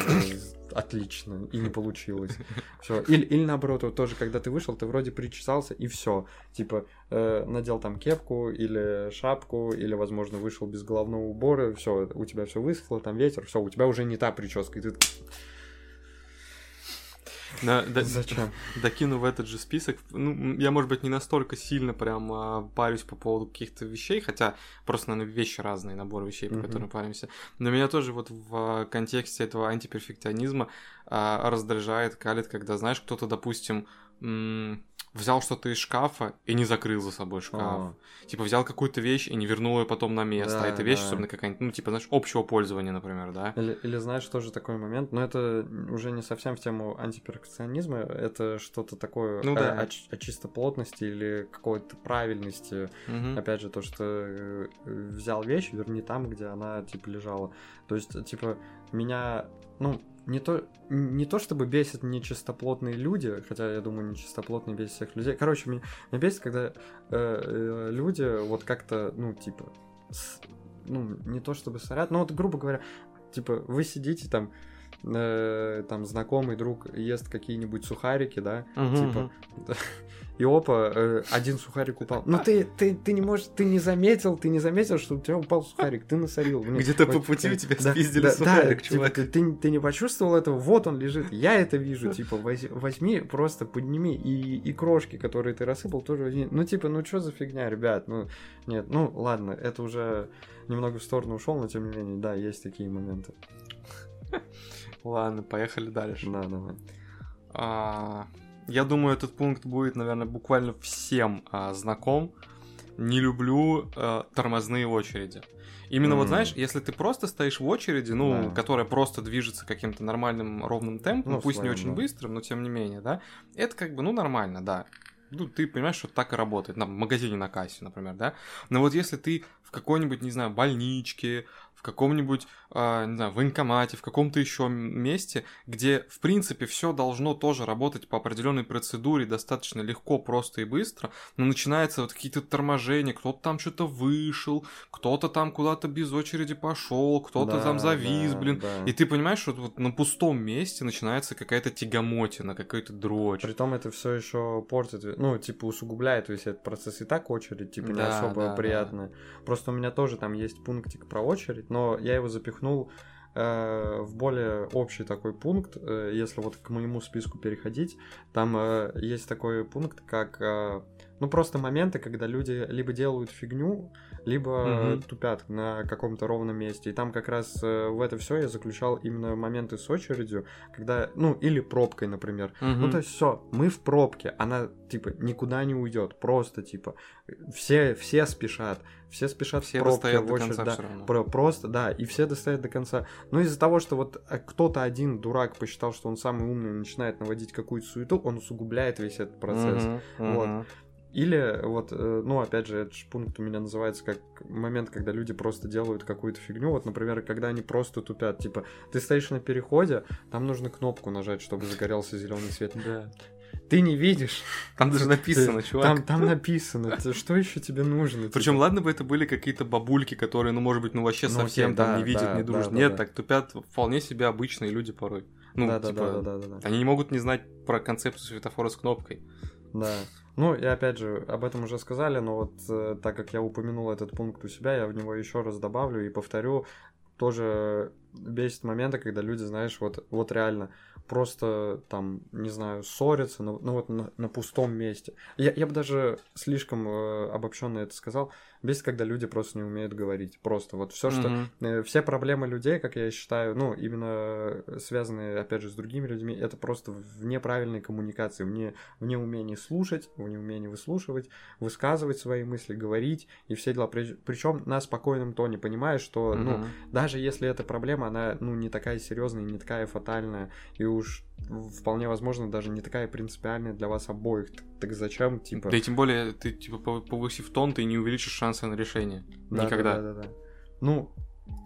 отлично, и не получилось. Все. Или, или наоборот, вот тоже, когда ты вышел, ты вроде причесался, и все. Типа, э, надел там кепку или шапку, или, возможно, вышел без головного убора, все, у тебя все высохло, там ветер, все, у тебя уже не та прическа, и ты на, да, Зачем? Докину в этот же список. Ну, я, может быть, не настолько сильно прям а, парюсь по поводу каких-то вещей, хотя просто, наверное, вещи разные, набор вещей, по mm-hmm. которым паримся. Но меня тоже вот в контексте этого антиперфекционизма а, раздражает, калит, когда, знаешь, кто-то, допустим, м- взял что-то из шкафа и не закрыл за собой шкаф. А. Типа взял какую-то вещь и не вернул ее потом на место. Да, а эта вещь, да. особенно какая-нибудь, ну, типа, знаешь, общего пользования, например, да. Или, или знаешь, тоже такой момент, но это уже не совсем в тему антиперфекционизма, это что-то такое ну, о, да. о, о чисто плотности или какой-то правильности. Угу. Опять же, то, что э, взял вещь, верни там, где она, типа, лежала. То есть, типа, меня, ну, не то, не то чтобы бесит нечистоплотные люди, хотя я думаю, нечистоплотные бесит всех людей. Короче, меня, меня бесит, когда э, э, люди вот как-то, ну, типа, с, ну, не то чтобы сорят, но вот, грубо говоря, типа, вы сидите там, там, знакомый друг ест какие-нибудь сухарики, да, угу, типа, и опа, э, один сухарик упал. Ну ты, ты, ты не можешь, ты не заметил, ты не заметил, что у тебя упал сухарик, ты насорил. Где-то по пути у тебя спиздили сухарик, чувак. Типа, ты, ты не почувствовал этого, вот он лежит, я это вижу, типа, возьми, просто подними, и, и крошки, которые ты рассыпал, тоже возьми. Ну, типа, ну что за фигня, ребят, ну, нет, ну, ладно, это уже немного в сторону ушел, но тем не менее, да, есть такие моменты. Ладно, поехали дальше. Да, давай. А, я думаю, этот пункт будет, наверное, буквально всем а, знаком. Не люблю а, тормозные очереди. Именно mm. вот знаешь, если ты просто стоишь в очереди, ну, да. которая просто движется каким-то нормальным ровным темпом, ну, пусть своим, не очень да. быстрым, но тем не менее, да, это как бы, ну, нормально, да. Ну, ты понимаешь, что так и работает, на, в магазине на кассе, например, да. Но вот если ты в какой-нибудь, не знаю, больничке, каком-нибудь, э, не знаю, военкомате, в каком-то еще месте, где, в принципе, все должно тоже работать по определенной процедуре достаточно легко, просто и быстро, но начинается вот какие-то торможения, кто-то там что-то вышел, кто-то там куда-то без очереди пошел, кто-то да, там завис, да, блин. Да. И ты понимаешь, что вот на пустом месте начинается какая-то тягомотина, какой-то дрочь. Притом это все еще портит, ну, типа, усугубляет весь этот процесс. И так очередь, типа, не да, особо да, приятная. Да. Просто у меня тоже там есть пунктик про очередь, но я его запихнул э, в более общий такой пункт, э, если вот к моему списку переходить, там э, есть такой пункт, как, ну, просто моменты, когда люди либо делают фигню, либо mm-hmm. тупят на каком-то ровном месте. И там как раз э, в это все я заключал именно моменты с очередью, когда, ну, или пробкой, например. Mm-hmm. Ну, то есть все, мы в пробке, она, типа, никуда не уйдет, просто, типа, все, все спешат, все спешат все в пробке, в очередь, да, про, просто, да, и все достоят до конца. Но из-за того, что вот э, кто-то один дурак посчитал, что он самый умный, начинает наводить какую-то суету, он усугубляет весь этот процесс. Mm-hmm. Вот. Или вот, э, ну, опять же, этот пункт у меня называется как момент, когда люди просто делают какую-то фигню. Вот, например, когда они просто тупят. Типа, ты стоишь на переходе, там нужно кнопку нажать, чтобы загорелся зеленый свет. Да. Ты не видишь. Там даже написано, ты, чувак. Там, там написано. Что еще тебе нужно? Причем, типа? ладно бы это были какие-то бабульки, которые, ну, может быть, ну вообще ну, совсем окей, там да, не видят, да, не дружат. Да, Нет, да. так тупят вполне себе обычные люди порой. Ну, да, типа, да, да, да, да, да. они не могут не знать про концепцию светофора с кнопкой. Да. Ну, и опять же, об этом уже сказали, но вот э, так как я упомянул этот пункт у себя, я в него еще раз добавлю и повторю. Тоже бесит моменты, когда люди, знаешь, вот, вот реально просто там, не знаю, ссорятся, ну, ну вот на, на пустом месте. Я, я бы даже слишком э, обобщенно это сказал. Бесит, когда люди просто не умеют говорить. Просто вот все, что... Mm-hmm. Э, все проблемы людей, как я считаю, ну, именно связанные, опять же, с другими людьми, это просто в неправильной коммуникации, в, не, в неумении слушать, в неумении выслушивать, высказывать свои мысли, говорить и все дела. Причем на спокойном тоне, понимая, что, mm-hmm. ну, даже если эта проблема, она, ну, не такая серьезная, не такая фатальная, и уж вполне возможно даже не такая принципиальная для вас обоих. Так, так зачем, типа... Да и тем более, ты, типа, повысив тон, ты не увеличишь шансы на решение. Да, Никогда. Да, да, да. Ну,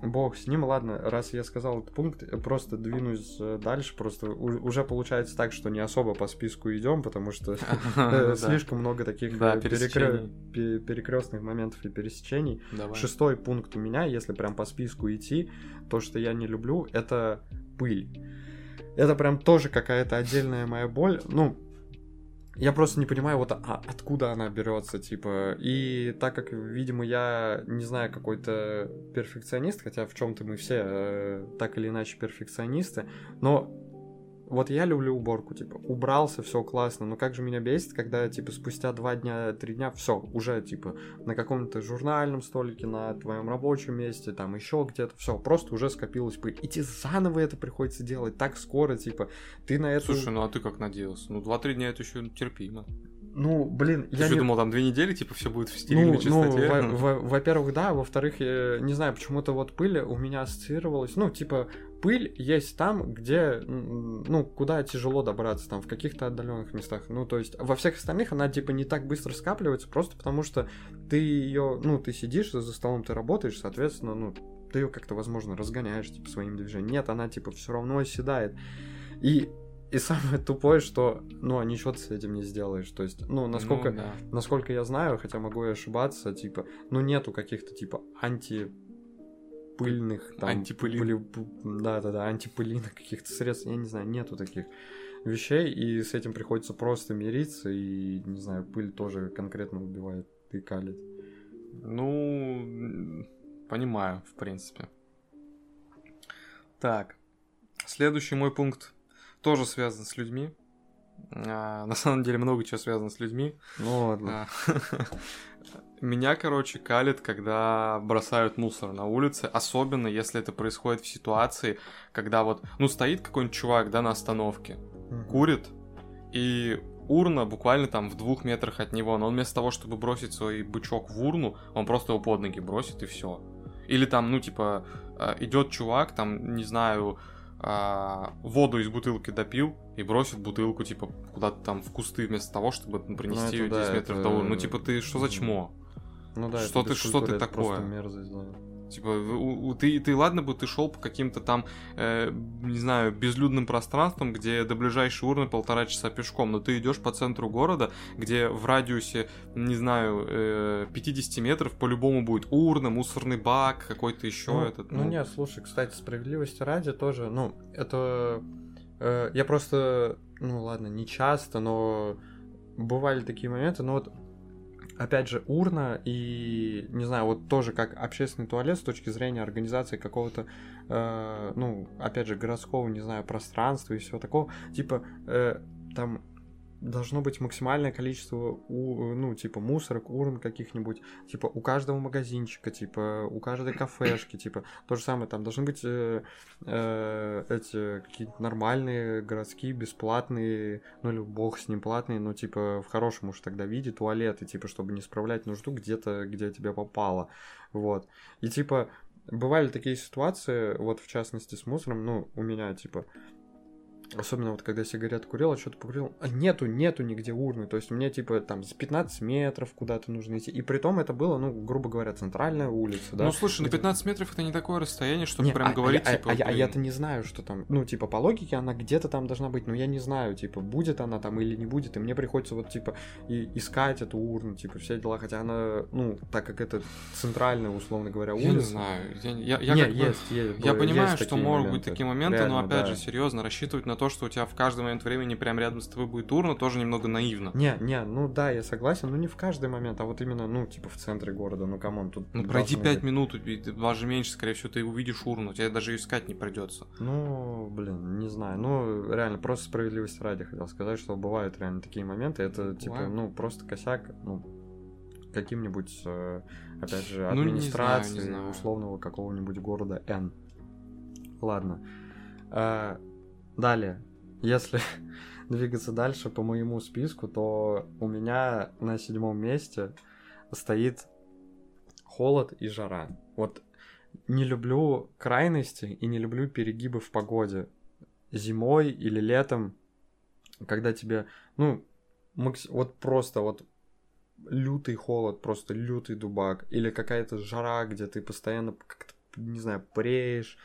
Бог с ним, ладно, раз я сказал этот пункт, просто двинусь э, дальше, просто уже получается так, что не особо по списку идем, потому что э, слишком много таких э, перекрестных моментов и пересечений. Шестой пункт у меня, если прям по списку идти, то, что я не люблю, это пыль. Это прям тоже какая-то отдельная моя боль. Ну, я просто не понимаю, вот а, откуда она берется, типа. И так как, видимо, я не знаю, какой-то перфекционист, хотя в чем-то мы все э, так или иначе перфекционисты, но вот я люблю уборку, типа, убрался, все классно, но как же меня бесит, когда, типа, спустя два дня, три дня, все, уже, типа, на каком-то журнальном столике, на твоем рабочем месте, там, еще где-то, все, просто уже скопилось пыль. И тебе заново это приходится делать так скоро, типа, ты на это... Слушай, ну а ты как надеялся? Ну, два-три дня это еще терпимо. Ну, блин, Ты я что, не... думал, там две недели, типа, все будет в стерильной ну, чистоте? Ну, во-первых, да, во-вторых, я не знаю, почему-то вот пыль у меня ассоциировалась, ну, типа, пыль есть там, где, ну, куда тяжело добраться, там, в каких-то отдаленных местах. Ну, то есть, во всех остальных она, типа, не так быстро скапливается, просто потому что ты ее, ну, ты сидишь за столом, ты работаешь, соответственно, ну, ты ее как-то, возможно, разгоняешь, типа, своим движением. Нет, она, типа, все равно оседает. И и самое тупое, что, ну, а ничего ты с этим не сделаешь. То есть, ну, насколько, ну, да. насколько я знаю, хотя могу и ошибаться, типа, ну, нету каких-то, типа, анти пыльных там антипыли да да да антипылиных каких-то средств я не знаю нету таких вещей и с этим приходится просто мириться и не знаю пыль тоже конкретно убивает и калит ну понимаю в принципе так следующий мой пункт тоже связан с людьми а, на самом деле много чего связано с людьми. Ну ладно. Меня, короче, калит, когда бросают мусор на улице, особенно если это происходит в ситуации, когда вот, ну, стоит какой-нибудь чувак, да, на остановке, курит, и урна буквально там в двух метрах от него, но он вместо того, чтобы бросить свой бычок в урну, он просто его под ноги бросит и все. Или там, ну, типа, а, идет чувак, там, не знаю, а, воду из бутылки допил и бросит бутылку, типа, куда-то там в кусты вместо того, чтобы ну, принести ну, ее 10 да, метров это... до урны. Ну, типа, ты что за чмо? Ну да, что ты, что ты такое? мерзость, да. Типа, у, у, ты, ты ладно бы ты шел по каким-то там, э, не знаю, безлюдным пространствам, где до ближайшей урны полтора часа пешком, но ты идешь по центру города, где в радиусе, не знаю, э, 50 метров по-любому будет урна, мусорный бак, какой-то еще ну, этот. Ну... ну нет, слушай, кстати, справедливости ради тоже, ну, это... Э, я просто, ну ладно, не часто, но бывали такие моменты, но вот опять же, урна и, не знаю, вот тоже как общественный туалет с точки зрения организации какого-то, э, ну, опять же, городского, не знаю, пространства и всего такого, типа, э, там должно быть максимальное количество, у, ну, типа, мусорок, урн каких-нибудь, типа, у каждого магазинчика, типа, у каждой кафешки, типа, то же самое, там должны быть э, э, эти какие-то нормальные, городские, бесплатные, ну, или бог с ним платные, но, типа, в хорошем уж тогда виде туалеты, типа, чтобы не справлять нужду где-то, где тебе попало, вот. И, типа, бывали такие ситуации, вот, в частности, с мусором, ну, у меня, типа, Особенно вот когда сигарет курил, а что-то покурил. А нету, нету нигде урны. То есть мне типа там с 15 метров куда-то нужно идти. И при том это было, ну, грубо говоря, центральная улица, да. Ну слушай, на 15 метров это не такое расстояние, чтобы не, прям а, говорить, а, типа. А, а, а я-то не знаю, что там. Ну, типа, по логике она где-то там должна быть, но я не знаю, типа, будет она там или не будет. И мне приходится вот, типа, и искать эту урну, типа, все дела. Хотя она, ну, так как это центральная, условно говоря, улица. Я не знаю. Я, я, я, не, как есть, бы, есть, я понимаю, есть что могут моменты. быть такие моменты, Реально, но опять да. же, серьезно, рассчитывать на то, что у тебя в каждый момент времени прям рядом с тобой будет урна, тоже немного наивно. Не, не, ну да, я согласен, но не в каждый момент, а вот именно, ну, типа в центре города, ну, come on, тут... Ну, пройди 5 быть... минут, даже меньше, скорее всего, ты увидишь урну, тебе даже искать не придется. Ну, блин, не знаю, ну, реально, просто справедливости ради хотел сказать, что бывают реально такие моменты, это, типа, Бывает. ну, просто косяк, ну, каким-нибудь, э, опять же, администрации ну, не знаю, не знаю. условного какого-нибудь города N. Ладно. А, далее. Если двигаться дальше по моему списку, то у меня на седьмом месте стоит холод и жара. Вот не люблю крайности и не люблю перегибы в погоде. Зимой или летом, когда тебе, ну, макс... вот просто вот лютый холод, просто лютый дубак, или какая-то жара, где ты постоянно как-то, не знаю, преешь,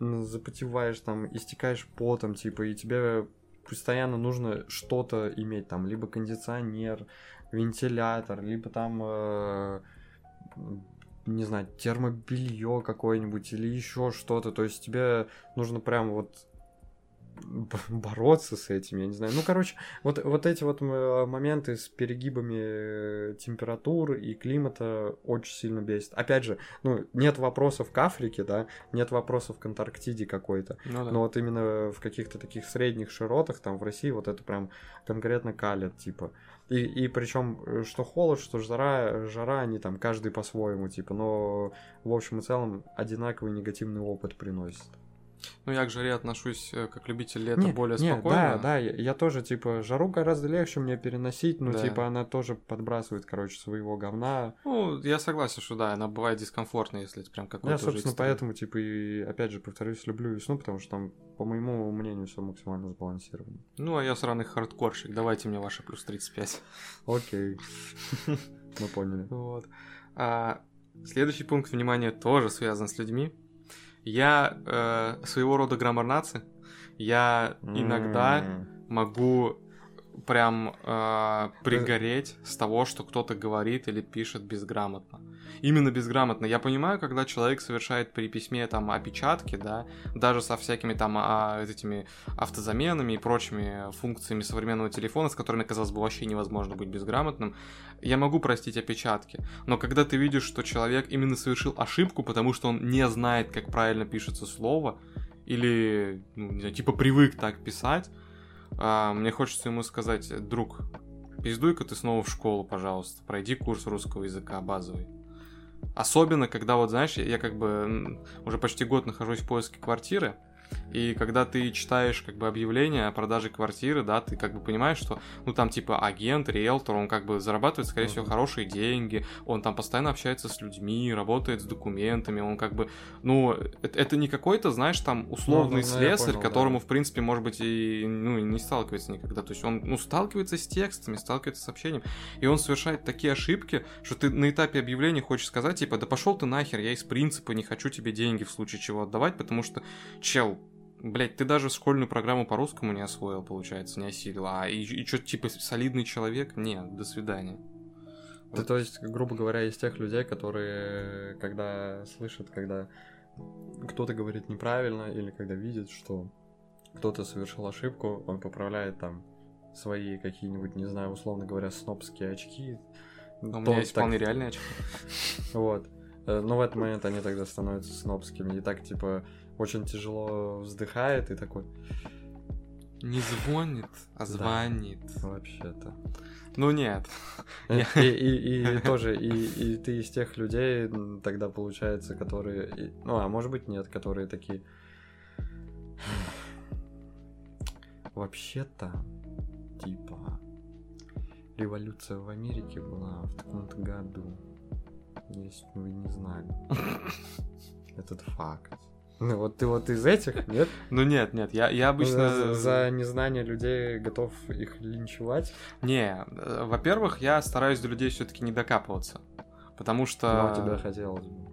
запотеваешь там, истекаешь потом, типа, и тебе постоянно нужно что-то иметь, там, либо кондиционер, вентилятор, либо там, э, не знаю, термобелье какое-нибудь или еще что-то. То есть тебе нужно прям вот бороться с этим, я не знаю. Ну, короче, вот, вот эти вот моменты с перегибами температур и климата очень сильно бесит. Опять же, ну, нет вопросов к Африке, да, нет вопросов к Антарктиде какой-то, ну, да. но вот именно в каких-то таких средних широтах, там, в России, вот это прям конкретно калят, типа. И, и причем, э, что холод, что жара, жара, они там каждый по-своему, типа, но в общем и целом одинаковый негативный опыт приносит. Ну, я к жаре отношусь э, как любитель лета не, более не, спокойно. Да, да, я, я тоже, типа, жару гораздо легче мне переносить, но, да. типа, она тоже подбрасывает, короче, своего говна. Ну, я согласен, что да, она бывает дискомфортной, если это прям какой-то Я, собственно, поэтому, типа, и, опять же, повторюсь, люблю весну, потому что там, по моему мнению, все максимально сбалансировано. Ну, а я сраный хардкорщик, давайте мне ваши плюс 35. Окей, мы поняли. Вот. А, следующий пункт внимания тоже связан с людьми. Я э, своего рода граммар нации. Я иногда mm. могу прям э, пригореть с того, что кто-то говорит или пишет безграмотно именно безграмотно. Я понимаю, когда человек совершает при письме там опечатки, да, даже со всякими там а, этими автозаменами и прочими функциями современного телефона, с которыми, казалось бы, вообще невозможно быть безграмотным, я могу простить опечатки. Но когда ты видишь, что человек именно совершил ошибку, потому что он не знает, как правильно пишется слово, или, ну, не знаю, типа привык так писать, а, мне хочется ему сказать, друг, пиздуй-ка ты снова в школу, пожалуйста, пройди курс русского языка базовый. Особенно, когда вот, знаешь, я как бы уже почти год нахожусь в поиске квартиры, и когда ты читаешь как бы объявление о продаже квартиры, да, ты как бы понимаешь, что, ну, там типа агент, риэлтор, он как бы зарабатывает, скорее всего, хорошие деньги, он там постоянно общается с людьми, работает с документами, он как бы, ну, это, это не какой-то, знаешь, там условный ну, слесарь, понял, которому, да. в принципе, может быть, и, ну, не сталкивается никогда. То есть он, ну, сталкивается с текстами, сталкивается с общением, и он совершает такие ошибки, что ты на этапе объявления хочешь сказать, типа, да пошел ты нахер, я из принципа не хочу тебе деньги в случае чего отдавать, потому что, чел, Блять, ты даже школьную программу по русскому не освоил, получается, не осилил. А и, и что, типа, солидный человек? Нет, до свидания. Ты, вот. то есть, грубо говоря, из тех людей, которые, когда слышат, когда кто-то говорит неправильно, или когда видит, что кто-то совершил ошибку, он поправляет там свои какие-нибудь, не знаю, условно говоря, снобские очки. Но у меня есть так... вполне реальные очки. Вот. Э, но в этот момент они тогда становятся снобскими. И так, типа, очень тяжело вздыхает и такой... Не звонит, а звонит. Да, вообще-то. Ну нет. И, и, и тоже, и, и ты из тех людей тогда получается, которые... Ну, а может быть нет, которые такие... Вообще-то, типа, революция в Америке была в таком-то году. Если вы не знали. Этот факт. Ну вот ты вот из этих, нет? Ну нет, нет, я, я обычно... За, за незнание людей готов их линчевать? Не, э, во-первых, я стараюсь до людей все таки не докапываться. Потому что... Ну, а тебе хотелось бы.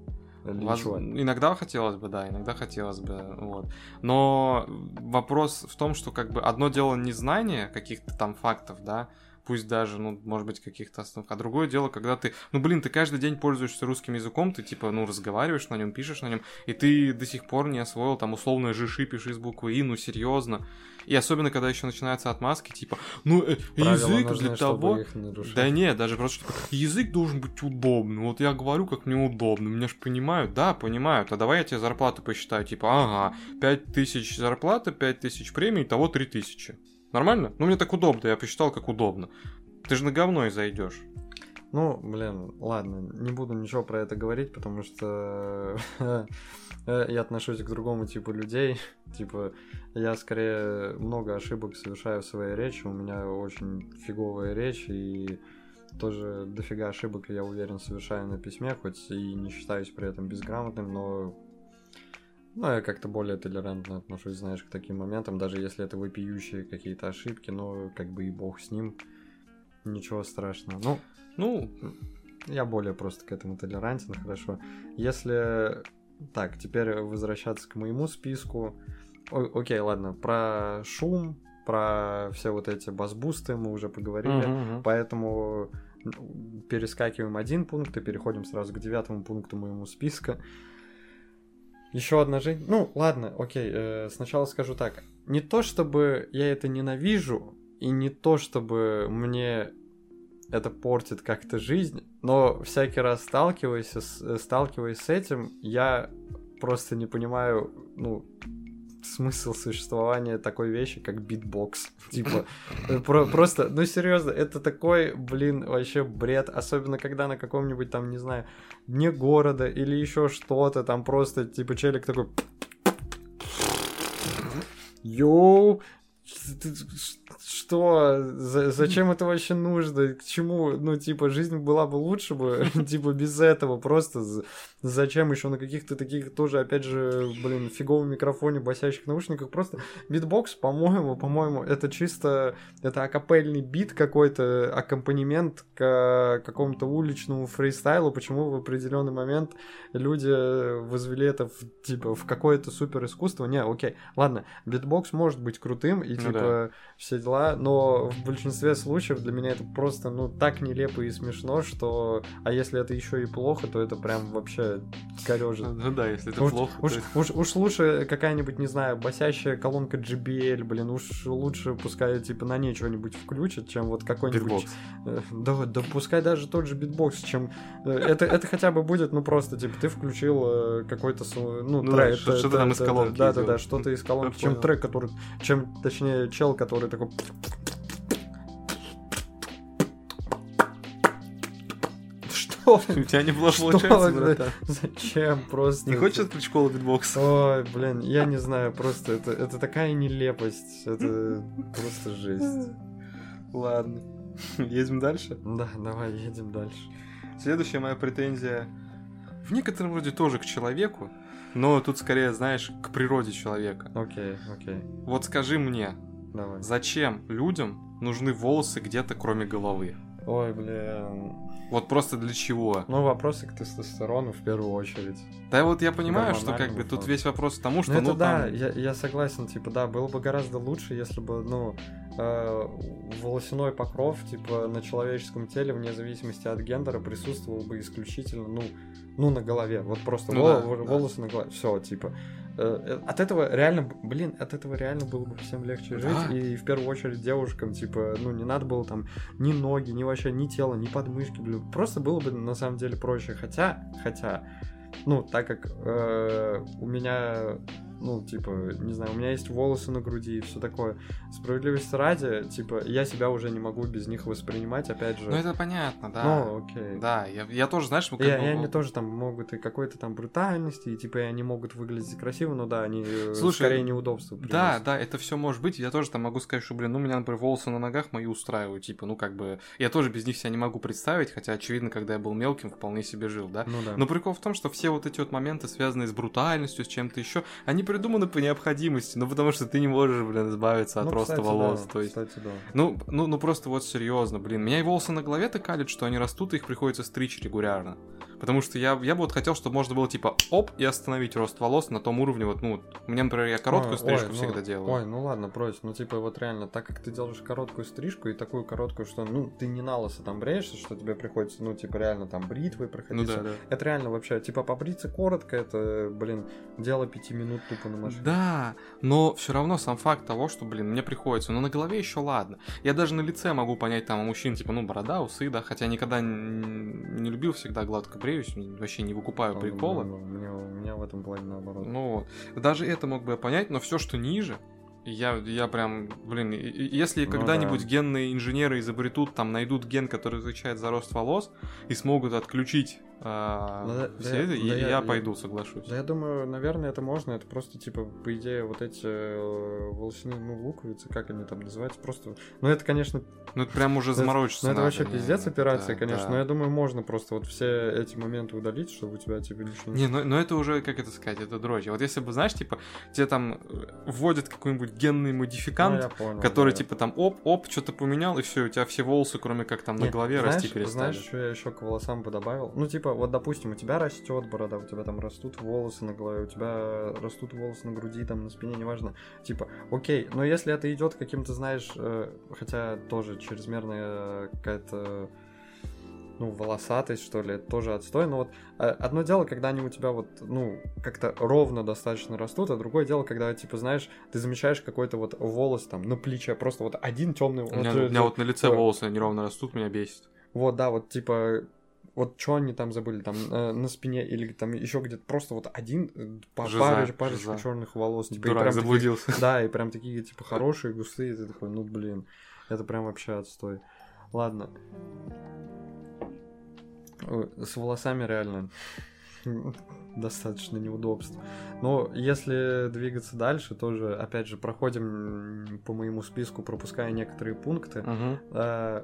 Воз... Иногда хотелось бы, да, иногда хотелось бы, вот. Но вопрос в том, что как бы одно дело незнание каких-то там фактов, да, пусть даже, ну, может быть, каких-то основ. А другое дело, когда ты, ну, блин, ты каждый день пользуешься русским языком, ты, типа, ну, разговариваешь на нем, пишешь на нем, и ты до сих пор не освоил там условное жиши, пиши с буквы И, ну, серьезно. И особенно, когда еще начинаются отмазки, типа, ну, э, язык нужны, для того... Да нет, даже просто, типа, язык должен быть удобным. Вот я говорю, как мне удобно. Меня же понимают? Да, понимают. А давай я тебе зарплату посчитаю. Типа, ага, 5000 зарплаты, 5000 премий, того 3000. Нормально? Ну, мне так удобно, я посчитал, как удобно. Ты же на говно и зайдешь. Ну, блин, ладно, не буду ничего про это говорить, потому что я отношусь к другому типу людей. Типа, я скорее много ошибок совершаю в своей речи, у меня очень фиговая речь, и тоже дофига ошибок, я уверен, совершаю на письме, хоть и не считаюсь при этом безграмотным, но ну, я как-то более толерантно отношусь, знаешь, к таким моментам, даже если это вопиющие какие-то ошибки, но как бы и бог с ним, ничего страшного. Ну, Ну, я более просто к этому толерантен, хорошо. Если... Так, теперь возвращаться к моему списку. О- окей, ладно, про шум, про все вот эти басбусты мы уже поговорили, мгм. поэтому перескакиваем один пункт и переходим сразу к девятому пункту моему списка. Еще одна жизнь. Ну, ладно, окей, э, сначала скажу так. Не то чтобы я это ненавижу, и не то чтобы мне это портит как-то жизнь, но всякий раз сталкиваясь э, сталкиваясь с этим, я просто не понимаю, ну, смысл существования такой вещи, как битбокс. Типа, э, про- просто, ну серьезно, это такой, блин, вообще бред, особенно когда на каком-нибудь там, не знаю, дне города или еще что-то, там просто, типа, челик такой... Yo, что? За- зачем это вообще нужно? К чему? Ну, типа, жизнь была бы лучше бы, типа, без этого. Просто зачем еще на каких-то таких тоже, опять же, блин, фиговом микрофоне, басящих наушниках? Просто битбокс, по-моему, по-моему, это чисто, это акапельный бит какой-то, аккомпанемент к какому-то уличному фристайлу. Почему в определенный момент люди возвели это в, типа, в какое-то супер искусство? Не, окей, ладно, битбокс может быть крутым и, Ну типа, да. все дела, но в большинстве случаев для меня это просто, ну, так нелепо и смешно, что... А если это еще и плохо, то это прям вообще корежит. Ну да, если это Уж, плохо, уж, то... уж, уж лучше какая-нибудь, не знаю, басящая колонка JBL, блин, уж лучше пускай, типа, на ней что-нибудь включат, чем вот какой-нибудь... Битбокс. Э, Да, да пускай даже тот же битбокс, чем... э, Это, это хотя бы будет, ну, просто, типа, ты включил э, какой-то, ну, Ну трек. что- что-то там из колонки Да, да, идёт. да, что-то из колонки, чем трек, который... Чем, точнее, чел, который такой... Что? У тебя не было Что? получается. Зачем просто? Не хочешь открыть школу битбокса? Ой, блин, я не знаю, просто это, это такая нелепость, это просто жесть. Ладно. Едем дальше. Да, давай едем дальше. Следующая моя претензия в некотором роде тоже к человеку, но тут скорее, знаешь, к природе человека. Окей, окей, Вот скажи мне, давай. зачем людям нужны волосы где-то кроме головы? Ой, блин. Вот просто для чего? Ну, вопросы к тестостерону в первую очередь. Да вот я понимаю, что как бы тут весь вопрос к тому, что ну, это ну да, там... я, я согласен, типа, да, было бы гораздо лучше, если бы, ну, э, волосяной покров, типа, на человеческом теле, вне зависимости от гендера, присутствовал бы исключительно, ну, ну, на голове. Вот просто Ну вол- да, во- да. волосы на голове. Все, типа. Э, От этого реально, блин, от этого реально было бы всем легче жить. Да. И в первую очередь девушкам, типа, ну, не надо было там ни ноги, ни вообще, ни тело, ни подмышки, блин. Просто было бы на самом деле проще. Хотя, хотя, ну, так как э, у меня, ну, типа, не знаю, у меня есть волосы на груди и все такое. Справедливости ради, типа, я себя уже не могу без них воспринимать, опять же. Ну это понятно, да. Ну, окей. Да, я, я тоже, знаешь, И, как и бы, они тоже там могут и какой-то там брутальности, и типа и они могут выглядеть красиво, но да, они э, Слушай, скорее неудобства Да, приносят. да, это все может быть. Я тоже там могу сказать, что, блин, ну, меня, например, волосы на ногах мои устраивают. Типа, ну, как бы, я тоже без них себя не могу представить, хотя, очевидно, когда я был мелким, вполне себе жил, да. Ну да. Но прикол в том, что все вот эти вот моменты, связанные с брутальностью, с чем-то еще, они придуманы по необходимости, ну, потому что ты не можешь, блин, избавиться от Ну, роста кстати, волос. да, То есть, Кстати, да. ну, ну, ну, просто вот серьезно, блин. Меня и волосы на голове так калят, что они растут, и их приходится стричь регулярно. Потому что я, я бы вот хотел, чтобы можно было, типа, оп, и остановить рост волос на том уровне, вот, ну, мне, например, я короткую Ой, стрижку ой, всегда ну, делаю. Ой, ну ладно, брось. Ну, типа, вот реально, так как ты делаешь короткую стрижку и такую короткую, что, ну, ты не на лысо там бреешься, что тебе приходится, ну, типа, реально там бритвой проходить. Ну да, да. Это реально вообще, типа, побриться коротко, это, блин, дело пяти минут тупо на машине. Да, но все равно сам факт того, что, блин, мне приходится, но на голове еще ладно. Я даже на лице могу понять там у мужчин, типа, ну, борода, усы, да, хотя никогда не любил всегда гладко бреюсь, вообще не выкупаю прикола. ну, У меня, у меня в этом плане наоборот. Ну, вот. даже это мог бы я понять, но все, что ниже, я, я прям, блин, если Ну когда-нибудь да. генные инженеры изобретут, там, найдут ген, который отвечает за рост волос, и смогут отключить а, Ну да- все да- это, да и я- я, я- пойду, соглашусь. Да я думаю, наверное, это можно. Это просто, типа, по идее, вот эти э, ну, луковицы, как они там называются, просто... Ну, это, конечно, Ну это прям уже Ну, заморочиться ну, это вообще не- пиздец операция, да, конечно. да. Но я думаю, можно просто вот все эти моменты удалить, чтобы у тебя, типа, лишнего... Не, ну, но это уже, как это сказать, это дрочь. Вот если бы, знаешь, типа, тебе там э, вводят какой-нибудь генный Ну, модификант, я понял, который, да. типа, там, оп-оп, что-то поменял, и все, у тебя все волосы, кроме как там на Не, голове, знаешь, расти перестали. Знаешь, что я еще к волосам бы добавил? Ну, типа, вот, допустим, у тебя растет борода, у тебя там растут волосы на голове, у тебя растут волосы на груди, там, на спине, неважно. Типа, окей, но если это идет каким-то, знаешь, э, хотя тоже чрезмерная какая-то ну, волосатость, что ли, это тоже отстой. Но вот э, одно дело, когда они у тебя вот, ну, как-то ровно достаточно растут, а другое дело, когда, типа, знаешь, ты замечаешь какой-то вот волос там на плече, просто вот один темный У меня, вот, у меня вот на лице э, волосы неровно растут, меня бесит. вот, да, вот типа, вот что они там забыли, там э, на спине или там еще где-то просто вот один э, па- Жиза, парыч- парочка черных волос, типа, и Дурак, прям такие- заблудился. да, и прям такие типа хорошие, густые, ты такой, ну блин, это прям вообще отстой. Ладно. Ой, С волосами реально достаточно неудобств. Но если двигаться дальше, тоже, опять же, проходим по моему списку, пропуская некоторые пункты. Э,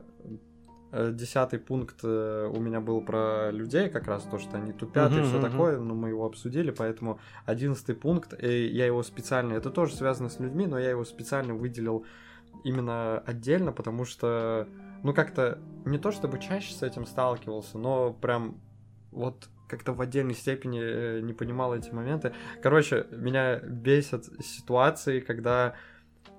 Десятый пункт э, у меня был про людей, как раз то, что они тупят и Мгм, все мгм. такое, но мы его обсудили, поэтому одиннадцатый пункт, и я его специально, это тоже связано с людьми, но я его специально выделил именно отдельно, потому что, ну как-то не то чтобы чаще с этим сталкивался, но прям вот как-то в отдельной степени э, не понимал эти моменты. Короче, меня бесят ситуации, когда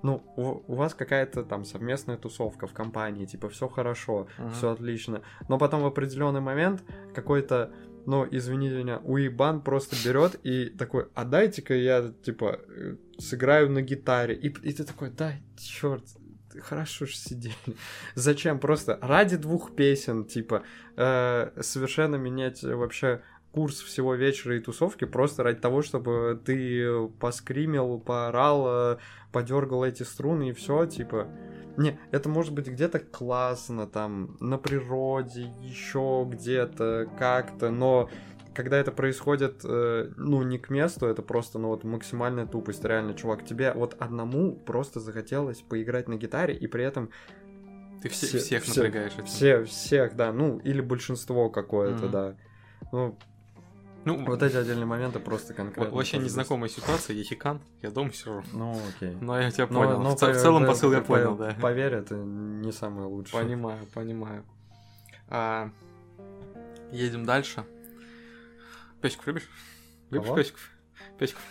ну, у, у вас какая-то там совместная тусовка в компании, типа, все хорошо, Мгм. все отлично. Но потом в определенный момент какой-то, ну, извините меня, уебан просто берет и такой, а дайте-ка я, типа, э, сыграю на гитаре. И, и ты такой, да, черт, хорошо же сидели. Зачем? Просто ради двух песен, типа, э, совершенно менять вообще курс всего вечера и тусовки просто ради того, чтобы ты поскримил, поорал, э, подергал эти струны и все, типа. Не, это может быть где-то классно, там, на природе, еще где-то, как-то, но когда это происходит, э, ну, не к месту, это просто, ну, вот максимальная тупость, реально, чувак, тебе вот одному просто захотелось поиграть на гитаре, и при этом Ты все- все- всех все- напрягаешь этим. все, всех, да, ну, или большинство какое-то, Мгм. да. Ну, Ну, вот эти отдельные моменты просто конкретно. вообще незнакомая ситуация, я хикан, я дома сижу. Ну, окей. Но я тебя Но- понял. но в, ц- в по- целом да, посыл я по- понял, да. Поверь, это не самое лучшее. Понимаю, понимаю. А, едем дальше. Песиков любишь? Любишь Кого? песиков? Песиков.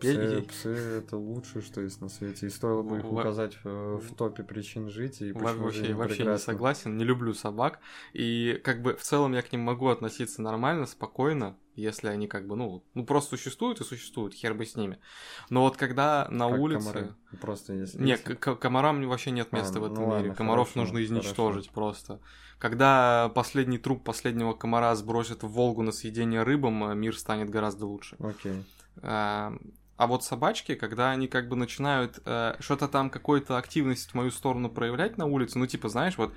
Псы, псы это лучшее, что есть на свете. И стоило бы их указать в, в топе причин жить. И Вообще, вообще не согласен, не люблю собак. И как бы в целом я к ним могу относиться нормально, спокойно, если они как бы, ну, ну просто существуют и существуют, хер бы с ними. Но вот когда на Как улице... комары. Просто если... Не, к- комарам вообще нет А, места в ну этом ладно, мире. Комаров хорошо, нужно изничтожить просто. Когда последний труп последнего комара сбросят в Волгу на съедение рыбам, э, мир станет гораздо лучше. Окей. А а вот собачки, когда они как бы начинают э, что-то там, какую-то активность в мою сторону проявлять на улице, ну типа, знаешь, вот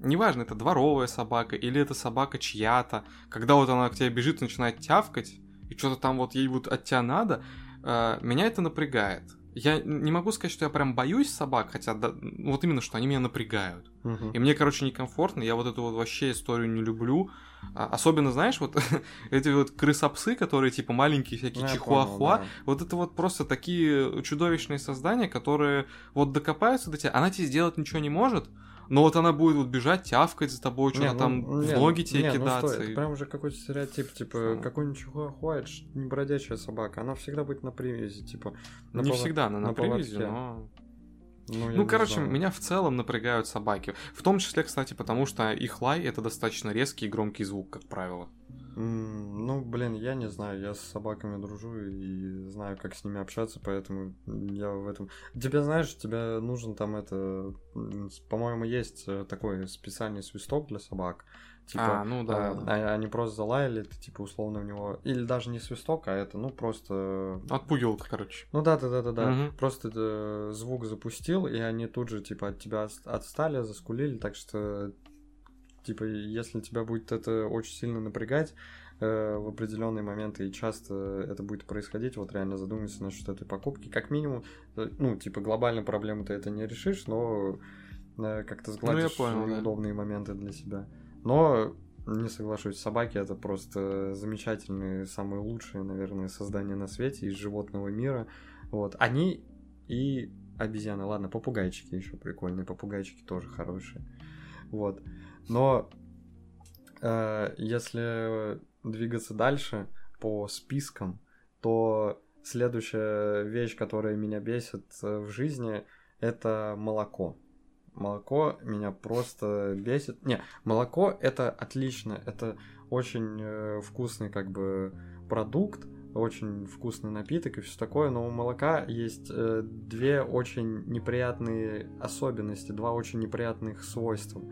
неважно, это дворовая собака или это собака чья-то, когда вот она к тебе бежит начинает тявкать, и что-то там вот ей вот от тебя надо, э, меня это напрягает. Я не могу сказать, что я прям боюсь собак, хотя да, вот именно, что они меня напрягают. Мгм. И мне, короче, некомфортно, я вот эту вот вообще историю не люблю. А, особенно, знаешь, вот эти вот крысопсы, которые типа маленькие всякие Ну, я чихуахуа, понял, да. вот это вот просто такие чудовищные создания, которые вот докопаются до тебя, она тебе сделать ничего не может, но вот она будет вот бежать, тявкать за тобой, что-то Не, там ну, не, в ноги ну, тебе не, ну кидаться. стой, и- это прям уже какой-то стереотип, типа, Ну. какой-нибудь не бродячая собака, она всегда будет на привязи, типа. на не пова- всегда она на, на привязи, поводке. но... Ну, Ну, короче, знаю. меня в целом напрягают собаки. В том числе, кстати, потому что их лай — это достаточно резкий и громкий звук, как правило. Ну, блин, я не знаю, я с собаками дружу и знаю, как с ними общаться, поэтому я в этом... Тебе, знаешь, тебе нужен там это... По-моему, есть э, такой специальный свисток для собак. Типа, а, ну да. а, а- они просто залаяли, ты типа условно в него... Или даже не свисток, а это, ну, просто... Отпугивалка, короче. Ну да, да, да, да, да. Мгм. Просто э, звук запустил, и они тут же типа от тебя от- отстали, заскулили, так что типа, если тебя будет это очень сильно напрягать, э, в определенные моменты и часто это будет происходить, вот реально задумайся насчет этой покупки. Как минимум, э, ну, типа, глобальную проблему ты это не решишь, но э, как-то сгладишь Ну, понял, да. неудобные моменты для себя. Но не соглашусь, собаки это просто замечательные, самые лучшие, наверное, создания на свете из животного мира. Вот. Они и обезьяны. Ладно, попугайчики еще прикольные, попугайчики тоже хорошие. Вот. Но э, если двигаться дальше по спискам, то следующая вещь, которая меня бесит э, в жизни, это молоко. Молоко меня просто бесит. Не, молоко это отлично, это очень э, вкусный как бы продукт, очень вкусный напиток и все такое, но у молока есть э, две очень неприятные особенности, два очень неприятных свойства.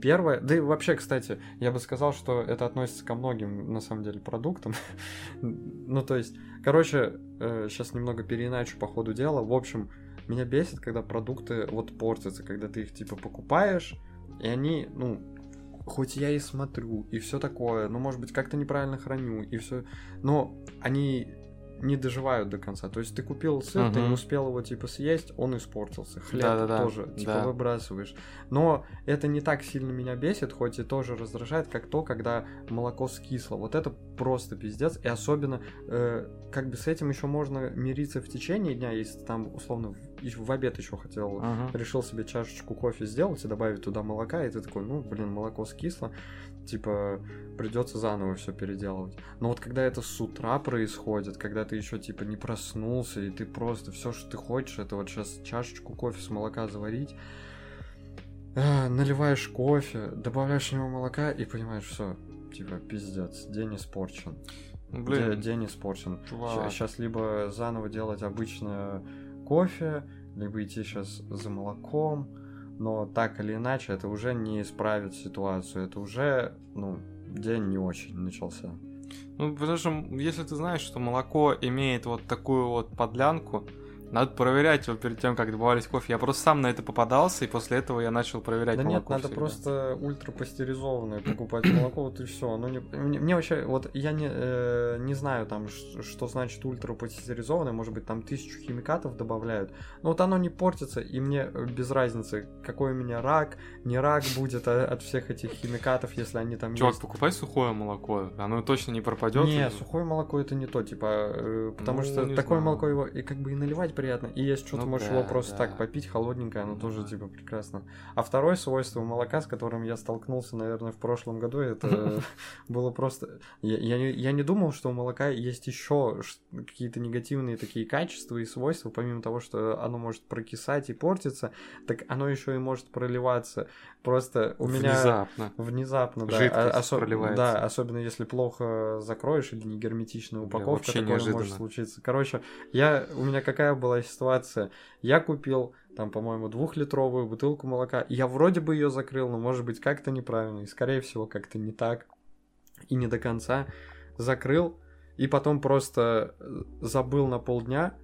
Первое, да и вообще, кстати, я бы сказал, что это относится ко многим, на самом деле, продуктам. ну, то есть, короче, э, сейчас немного переиначу по ходу дела. В общем, меня бесит, когда продукты вот портятся, когда ты их, типа, покупаешь, и они, ну, хоть я и смотрю, и все такое, но, может быть, как-то неправильно храню, и все, но они не доживают до конца. То есть ты купил сыр, ты не успел его типа съесть, он испортился. Хлеб Да-да-да, тоже типа да. выбрасываешь. Но это не так сильно меня бесит, хоть и тоже раздражает, как то, когда молоко скисло. Вот это просто пиздец. И особенно, э, как бы с этим еще можно мириться в течение дня, если там условно ещё в обед еще хотел Ага. решил себе чашечку кофе сделать и добавить туда молока, и ты такой, ну, блин, молоко скисло, типа, придется заново все переделывать. Но вот когда это с утра происходит, когда ты еще, типа, не проснулся, и ты просто все, что ты хочешь, это вот сейчас чашечку кофе с молока заварить, а, наливаешь кофе, добавляешь в него молока и понимаешь, все, типа, пиздец, день испорчен. Блин, день испорчен. чувак. Сейчас либо заново делать обычное кофе, либо идти сейчас за молоком, но так или иначе это уже не исправит ситуацию, это уже, ну, день не очень начался. Ну, потому что если ты знаешь, что молоко имеет вот такую вот подлянку, надо проверять его перед тем, как добавлять кофе. Я просто сам на это попадался, и после этого я начал проверять Да нет, молоко надо всегда. просто ультрапастеризованное покупать молоко, вот и все. Ну, не, мне, мне вообще, вот я не, э, не знаю там, ш- что значит ультрапастеризованное, может быть, там тысячу химикатов добавляют, но вот оно не портится, и мне э, без разницы, какой у меня рак, не рак будет а- от всех этих химикатов, если они там Чувак, есть. покупай сухое молоко, оно точно не пропадет. Не, сухое молоко это не то, типа, э, потому Ну, что такое знаю. молоко его и как бы и наливать приятно, и если что, ты Ну можешь да, его просто да. так попить, холодненькое, оно Ну тоже да. типа прекрасно. А второе свойство молока, с которым я столкнулся, наверное, в прошлом году, это было просто... Я, не, думал, что у молока есть еще какие-то негативные такие качества и свойства, помимо того, что оно может прокисать и портиться, так оно еще и может проливаться. Просто у меня... Внезапно. Внезапно, да. Жидкость А- проливается. Да, особенно если плохо закроешь или не герметичная упаковка, такое может случиться. Короче, я, у меня какая была ситуация? Я купил там, по-моему, двухлитровую бутылку молока. Я вроде бы ее закрыл, но может быть как-то неправильно. И скорее всего как-то не так. И не до конца. Закрыл. И потом просто э, забыл на полдня.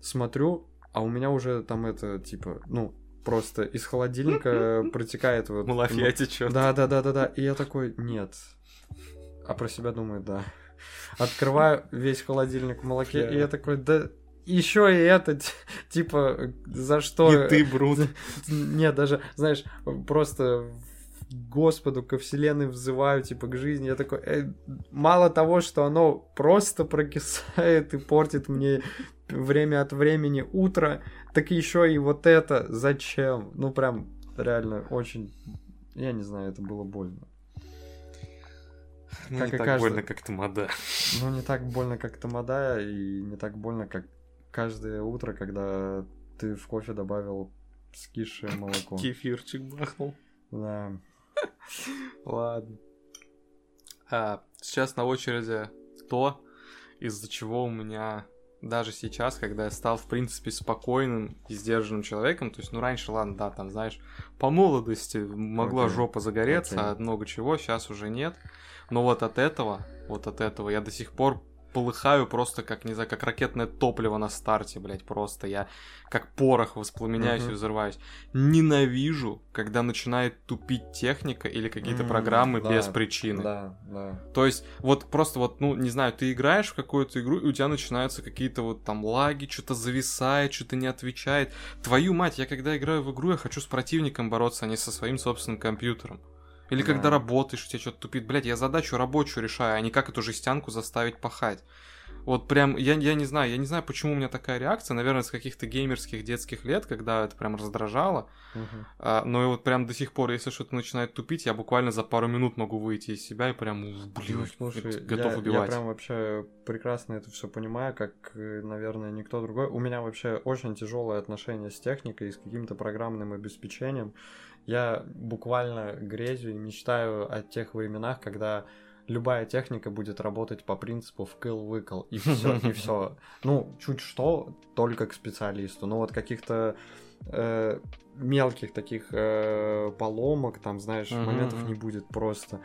Смотрю, а у меня уже там это, типа, ну, просто из холодильника протекает вот... Малафья течет. Да, да, да, да, да. И я такой, нет. А про себя думаю, да. Открываю весь холодильник в молоке, и я такой, да еще и это, типа, за что... И ты, Брут. Нет, даже, знаешь, просто Господу, ко вселенной взываю, типа, к жизни. Я такой, «Э, мало того, что оно просто прокисает и портит мне время от времени утро, так еще и вот это зачем? Ну, прям, реально, очень... Я не знаю, это было больно. Ну, Как не так каждый. больно, как тамада. Ну, не так больно, как тамада, и не так больно, как каждое утро, когда ты в кофе добавил скисшее молоко. Кефирчик бахнул. Да. Ладно. А, сейчас на очереди то, из-за чего у меня даже сейчас, когда я стал, в принципе, спокойным и сдержанным человеком, то есть, ну, раньше, ладно, да, там, знаешь, по молодости могла Окей. жопа загореться, Окей. от много чего, сейчас уже нет. Но вот от этого, вот от этого я до сих пор полыхаю просто как, не знаю, как ракетное топливо на старте, блядь, просто. Я как порох воспламеняюсь Мгм. и взрываюсь. Ненавижу, когда начинает тупить техника или какие-то М, программы да, без причины. Да, да. То есть, вот просто вот, ну, не знаю, ты играешь в какую-то игру, и у тебя начинаются какие-то вот там лаги, что-то зависает, что-то не отвечает. Твою мать, я когда играю в игру, я хочу с противником бороться, а не со своим собственным компьютером. Или Да. когда работаешь, у тебя что-то тупит. Блять, я задачу рабочую решаю, а не как эту жестянку заставить пахать. Вот прям, я, я не знаю, я не знаю, почему у меня такая реакция, наверное, с каких-то геймерских детских лет, когда это прям раздражало. Мгм. А, но и вот прям до сих пор, если что-то начинает тупить, я буквально за пару минут могу выйти из себя и прям, блин, Ну, слушай, готов я, убивать. я прям вообще прекрасно это все понимаю, как, э, наверное, никто другой. У меня вообще очень тяжелое отношение с техникой и с каким-то программным обеспечением. Я буквально грезю и мечтаю о тех временах, когда любая техника будет работать по принципу вкл-выкл, и все, и все. Ну, чуть что, только к специалисту. Ну, вот каких-то э, мелких таких э, поломок, там, знаешь, моментов не будет просто.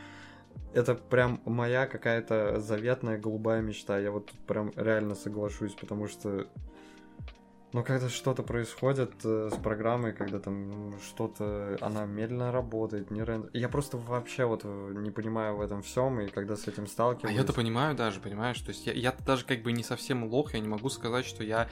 Это прям моя какая-то заветная голубая мечта. Я вот тут прям реально соглашусь, потому что ну, когда что-то происходит э, с программой, когда там ну, что-то, она медленно работает, не рендер... Я просто вообще вот э, не понимаю в этом всем, и когда с этим А сталкиваюсь... я-то понимаю даже, понимаешь, то есть я, я даже как бы не совсем лох, я не могу сказать, что я,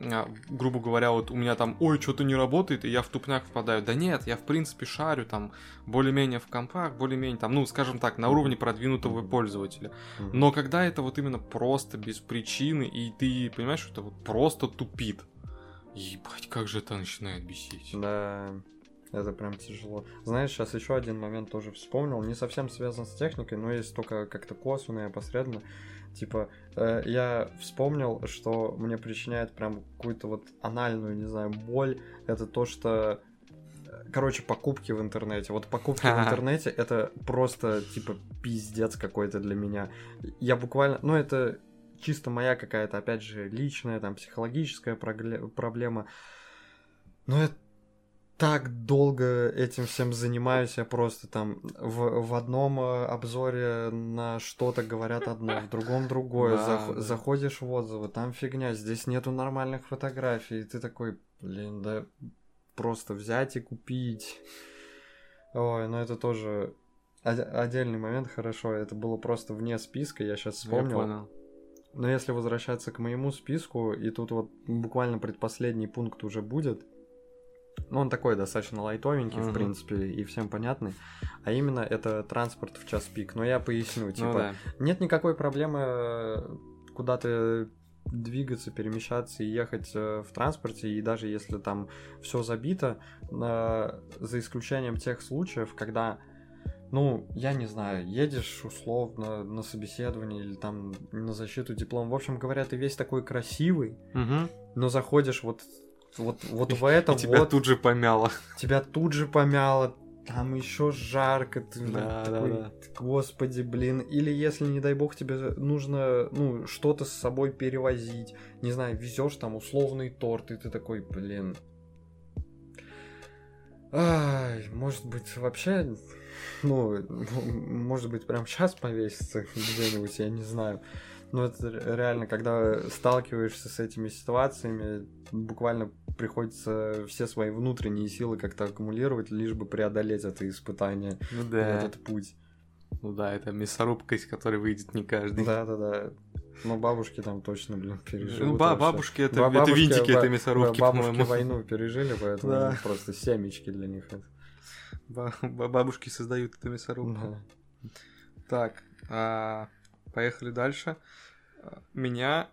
а, грубо говоря, вот у меня там, ой, что-то не работает, и я в тупняк впадаю. Да нет, я в принципе шарю там более-менее в компах, более-менее там, ну, скажем так, на уровне продвинутого пользователя. Но когда это вот именно просто без причины, и ты понимаешь, что это вот просто тупит, ебать, как же это начинает бесить. Да, это прям тяжело. Знаешь, сейчас еще один момент тоже вспомнил, не совсем связан с техникой, но есть только как-то косвенно и опосредованно. Типа, э, я вспомнил, что мне причиняет прям какую-то вот анальную, не знаю, боль. Это то, что э, Короче, покупки в интернете. Вот покупки в интернете это просто типа пиздец какой-то для меня. Я буквально, ну это чисто моя какая-то, опять же, личная, там, психологическая проблема. Но я так долго этим всем занимаюсь, я просто там в, в одном э, обзоре на что-то говорят одно, в другом другое. Да, Зах- да. Заходишь в отзывы, там фигня, здесь нету нормальных фотографий, и ты такой, блин, да просто взять и купить. Ой, ну это тоже отдельный момент, хорошо, это было просто вне списка, я сейчас Я вспомнил. понял. Но если возвращаться к моему списку, и тут вот буквально предпоследний пункт уже будет, ну, он такой достаточно лайтовенький, в Мгм. принципе, и всем понятный, а именно это транспорт в час пик. Но я поясню, Ну типа, да. нет никакой проблемы э, куда-то двигаться, перемещаться и ехать э, в транспорте, и даже если там все забито, э, за исключением тех случаев, когда, ну, я не знаю, едешь условно на собеседование или там на защиту диплома, в общем говоря, ты весь такой красивый, Мгм. но заходишь вот вот, вот в это И тебя вот, тут же помяло. тебя тут же помяло, там еще жарко, ты Да, такой, да, да. господи, блин. Или если, не дай бог, тебе нужно, ну, что-то с собой перевозить, не знаю, везешь там условный торт, и ты такой, блин. Ай, может быть, вообще, ну, может быть, прям сейчас повеситься где-нибудь, я не знаю. Но это ре- реально, когда сталкиваешься с этими ситуациями, буквально приходится все свои внутренние силы как-то аккумулировать, лишь бы преодолеть это испытание, Ну да. этот путь. Ну да, это мясорубка, из которой выйдет не каждый. Да-да-да. Но бабушки там точно, блин, переживут. Ну, ба- бабушки это, Ба- это бабушки- винтики ба- этой мясорубки, ба- Бабушки по-моему. войну пережили, поэтому Да. просто семечки для них. это. Ба- ба- Бабушки создают эту мясорубку. Да. Так, а, поехали дальше. А, Меня,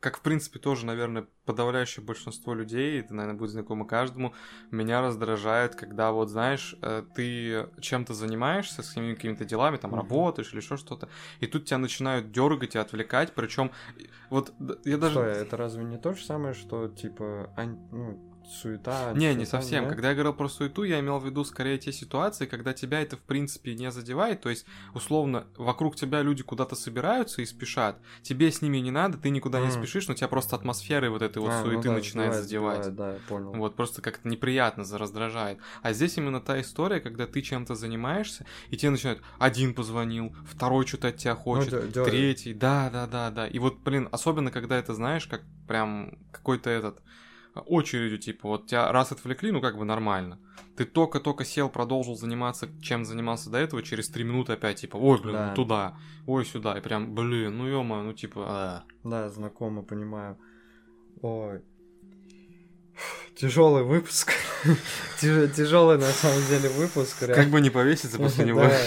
как в принципе тоже, наверное, подавляющее большинство людей, это, наверное, будет знакомо каждому, меня раздражает, когда вот, знаешь, э, ты чем-то занимаешься, с какими- какими-то делами, там, Мгм. работаешь или еще что-то, и тут тебя начинают дергать и отвлекать, причем вот я даже... Стой, это разве не то же самое, что, типа, ан- ну, суета. Не, всё не там, совсем. да? Когда я говорил про суету, я имел в виду скорее те ситуации, когда тебя это в принципе не задевает. То есть, условно, вокруг тебя люди куда-то собираются и спешат. Тебе с ними не надо, ты никуда не Мгм. спешишь, но тебя просто атмосферой вот этой вот А, ну суеты да, начинает задевать. сбивает, Да, я понял. Вот, просто как-то неприятно раздражает. А здесь именно та история, когда ты чем-то занимаешься, и тебе начинают один позвонил, второй что-то от тебя хочет, дё- дё- третий, да, да, да, да. И вот, блин, особенно когда это знаешь, как прям какой-то этот а, очередью, типа, вот тебя раз отвлекли, ну как бы нормально. Ты только-только сел, продолжил заниматься, чем занимался до этого, через три минуты опять, типа, ой, блин, Да. ну туда, ой, сюда, и прям, блин, ну ё ну типа, а. Да, знакомо, понимаю. Ой. Тяжелый выпуск. Тяжелый на самом деле выпуск. реально. Как бы не повеситься после него. Да.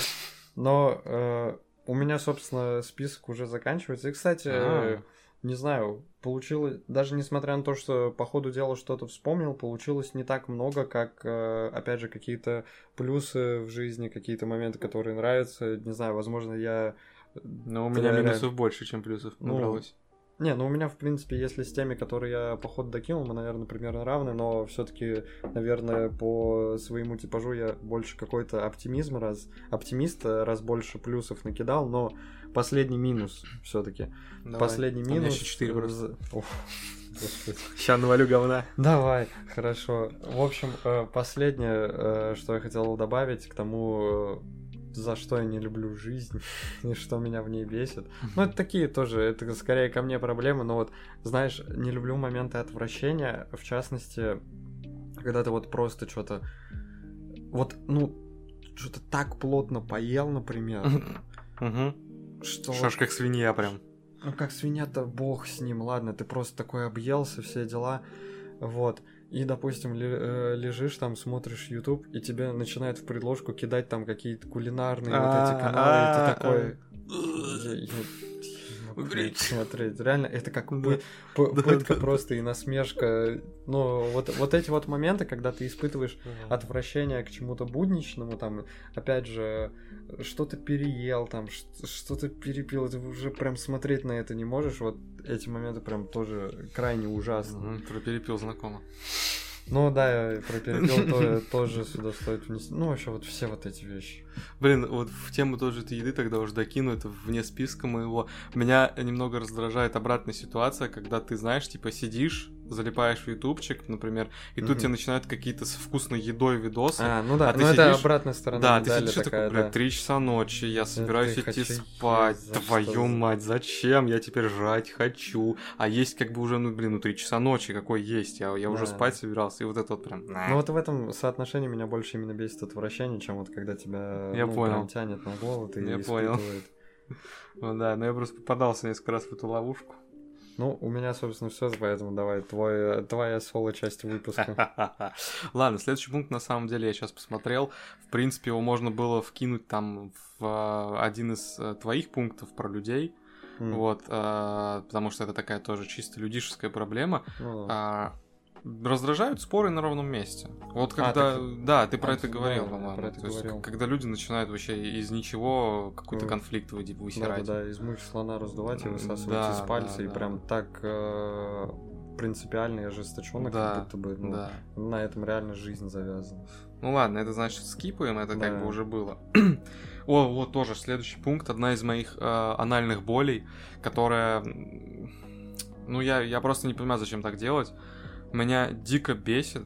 Но э, у меня, собственно, список уже заканчивается. И, кстати, А. э, не знаю, получилось, даже несмотря на то, что по ходу дела что-то вспомнил, получилось не так много, как, э, опять же, какие-то плюсы в жизни, какие-то моменты, которые нравятся. Не знаю, возможно, я... Но у меня минусов больше, чем плюсов Ну, набралось. Не, ну у меня, в принципе, если с теми, которые я по ходу докинул, мы, наверное, примерно равны, но все-таки, наверное, по своему типажу я больше какой-то оптимизм, раз оптимист, раз больше плюсов накидал, но последний минус все-таки. Последний меня минус. еще четыре просто. Ща навалю говна. Давай, хорошо. В общем, э, последнее, э, что я хотел добавить к тому, э, за что я не люблю жизнь и что меня в ней бесит. Ну, это такие тоже, это скорее ко мне проблемы, но вот, знаешь, не люблю моменты отвращения, в частности, когда ты вот просто что-то, вот, ну, что-то так плотно поел, например, что... Что ж, как свинья прям. Ну как свинья-то бог с ним, ладно, ты просто такой объелся, все дела, вот. И, допустим, э, лежишь там, смотришь YouTube, и тебе начинают в предложку кидать там какие-то кулинарные вот эти А, каналы, и а, ты такой... Могу Уберите. это смотреть. Реально, это как Да, пытка просто и насмешка. Ну, вот, вот эти вот моменты, когда ты испытываешь отвращение к чему-то будничному, там, опять же, что-то переел, там, что-то перепил, ты уже прям смотреть на это не можешь, вот эти моменты прям тоже крайне ужасны. Мгм, Про перепил знакомо. Ну да, я про перепел то- тоже сюда стоит внести. Ну, вообще, вот все вот эти вещи. Блин, вот в тему тоже этой еды тогда уже докину, это вне списка моего. Меня немного раздражает обратная ситуация, когда ты, знаешь, типа сидишь, залипаешь в ютубчик, например, и тут Мгм. тебе начинают какие-то с вкусной едой видосы. А, ну да, А ты ну это сидишь- обратная сторона Да, ты сидишь такая, такой, блядь, да. три часа ночи, я собираюсь ты идти хочу спать, за твою что? мать, зачем? Я теперь жрать хочу, а есть как бы уже, ну, блин, ну, три часа ночи, какой есть, я, я уже Да. спать собирался, и вот это вот прям... Ну вот в этом соотношении меня больше именно бесит отвращение, чем вот когда тебя Я ну, понял. прям тянет на голод и Я понял. испытывает. Ну да, но я просто попадался несколько раз в эту ловушку. Ну, у меня, собственно, все, поэтому давай, твой, твоя соло-часть выпуска. Ладно, следующий пункт, на самом деле, я сейчас посмотрел. В принципе, его можно было вкинуть там в а, один из э, твоих пунктов про людей. М, Вот, а, потому что это такая тоже чисто людишеская проблема. ну да. А, раздражают споры на ровном месте. Вот А, когда... так- да, ты про а, это говорил, да, по-моему. про это То есть, когда люди начинают вообще из ничего какой-то Ну, конфликт Да, высирать. да, да, из мухи слона раздувать и высасывать Да, из пальца, да, и да. прям так э, принципиально и ожесточенно, Да, как будто бы, ну, Да. на этом реально жизнь завязана. Ну ладно, это значит скипаем, это как Да. бы уже было. О, вот тоже следующий пункт, одна из моих э, анальных болей, которая... Ну, я, я просто не понимаю, зачем так делать. Меня дико бесит,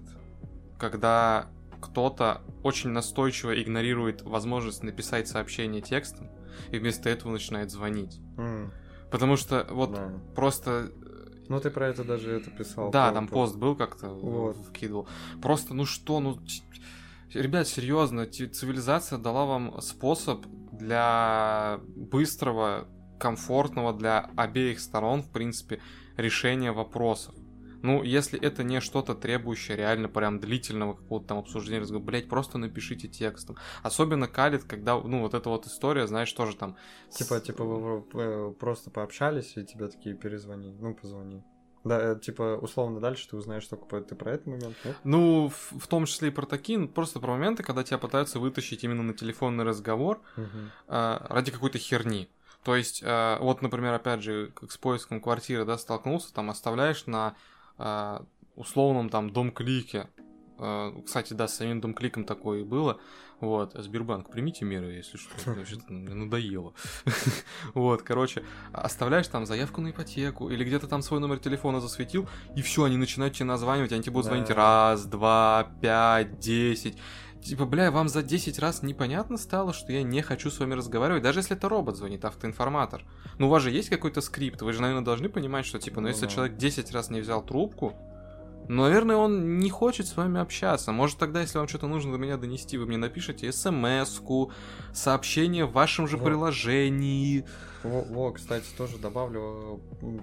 когда кто-то очень настойчиво игнорирует возможность написать сообщение текстом и вместо этого начинает звонить. М, Потому что вот да. просто Ну, ты про это даже это писал. да, там по- пост был как-то, Вот. вкидывал. Просто, ну что, ну... Ребят, серьезно, цивилизация дала вам способ для быстрого, комфортного для обеих сторон, в принципе, решения вопросов. Ну, если это не что-то требующее реально прям длительного какого-то там обсуждения, разговора, блять, просто напишите текстом. Особенно калит, когда, ну, вот эта вот история, знаешь, тоже там... с- Типа, типа, вы э, просто пообщались, и тебе такие перезвони. Ну, позвони. Да, э, типа, условно, дальше ты узнаешь только ты про этот момент, нет? Ну, в, в том числе и про такие, ну, просто про моменты, когда тебя пытаются вытащить именно на телефонный разговор, Мгм. а, ради какой-то херни. То есть, а, вот, например, опять же, как с поиском квартиры, да, столкнулся, там оставляешь на, условном там дом-клике, э, кстати, да, с самим дом-кликом такое и было, вот, Сбербанк, примите меры, если что, мне надоело. Вот, короче, оставляешь там заявку на ипотеку или где-то там свой номер телефона засветил, и все, они начинают тебе названивать, они тебе будут звонить раз, два, пять, десять. Типа, бля, вам за 10 раз непонятно стало, что я не хочу с вами разговаривать, даже если это робот звонит, автоинформатор. Ну, у вас же есть какой-то скрипт, вы же, наверное, должны понимать, что, типа, ну, если человек 10 раз не взял трубку, ну, наверное, он не хочет с вами общаться. Может, тогда, если вам что-то нужно до меня донести, вы мне напишите смс-ку, сообщение в вашем же Вот. приложении. Во, во, кстати, тоже добавлю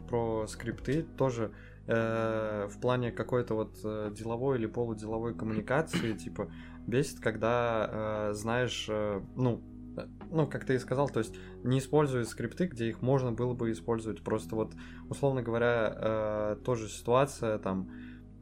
про скрипты, тоже э, в плане какой-то вот э, деловой или полуделовой коммуникации, типа, бесит, когда э, знаешь, э, ну, э, ну, как ты и сказал, то есть не используют скрипты, где их можно было бы использовать. Просто вот, условно говоря, э, тоже ситуация, там,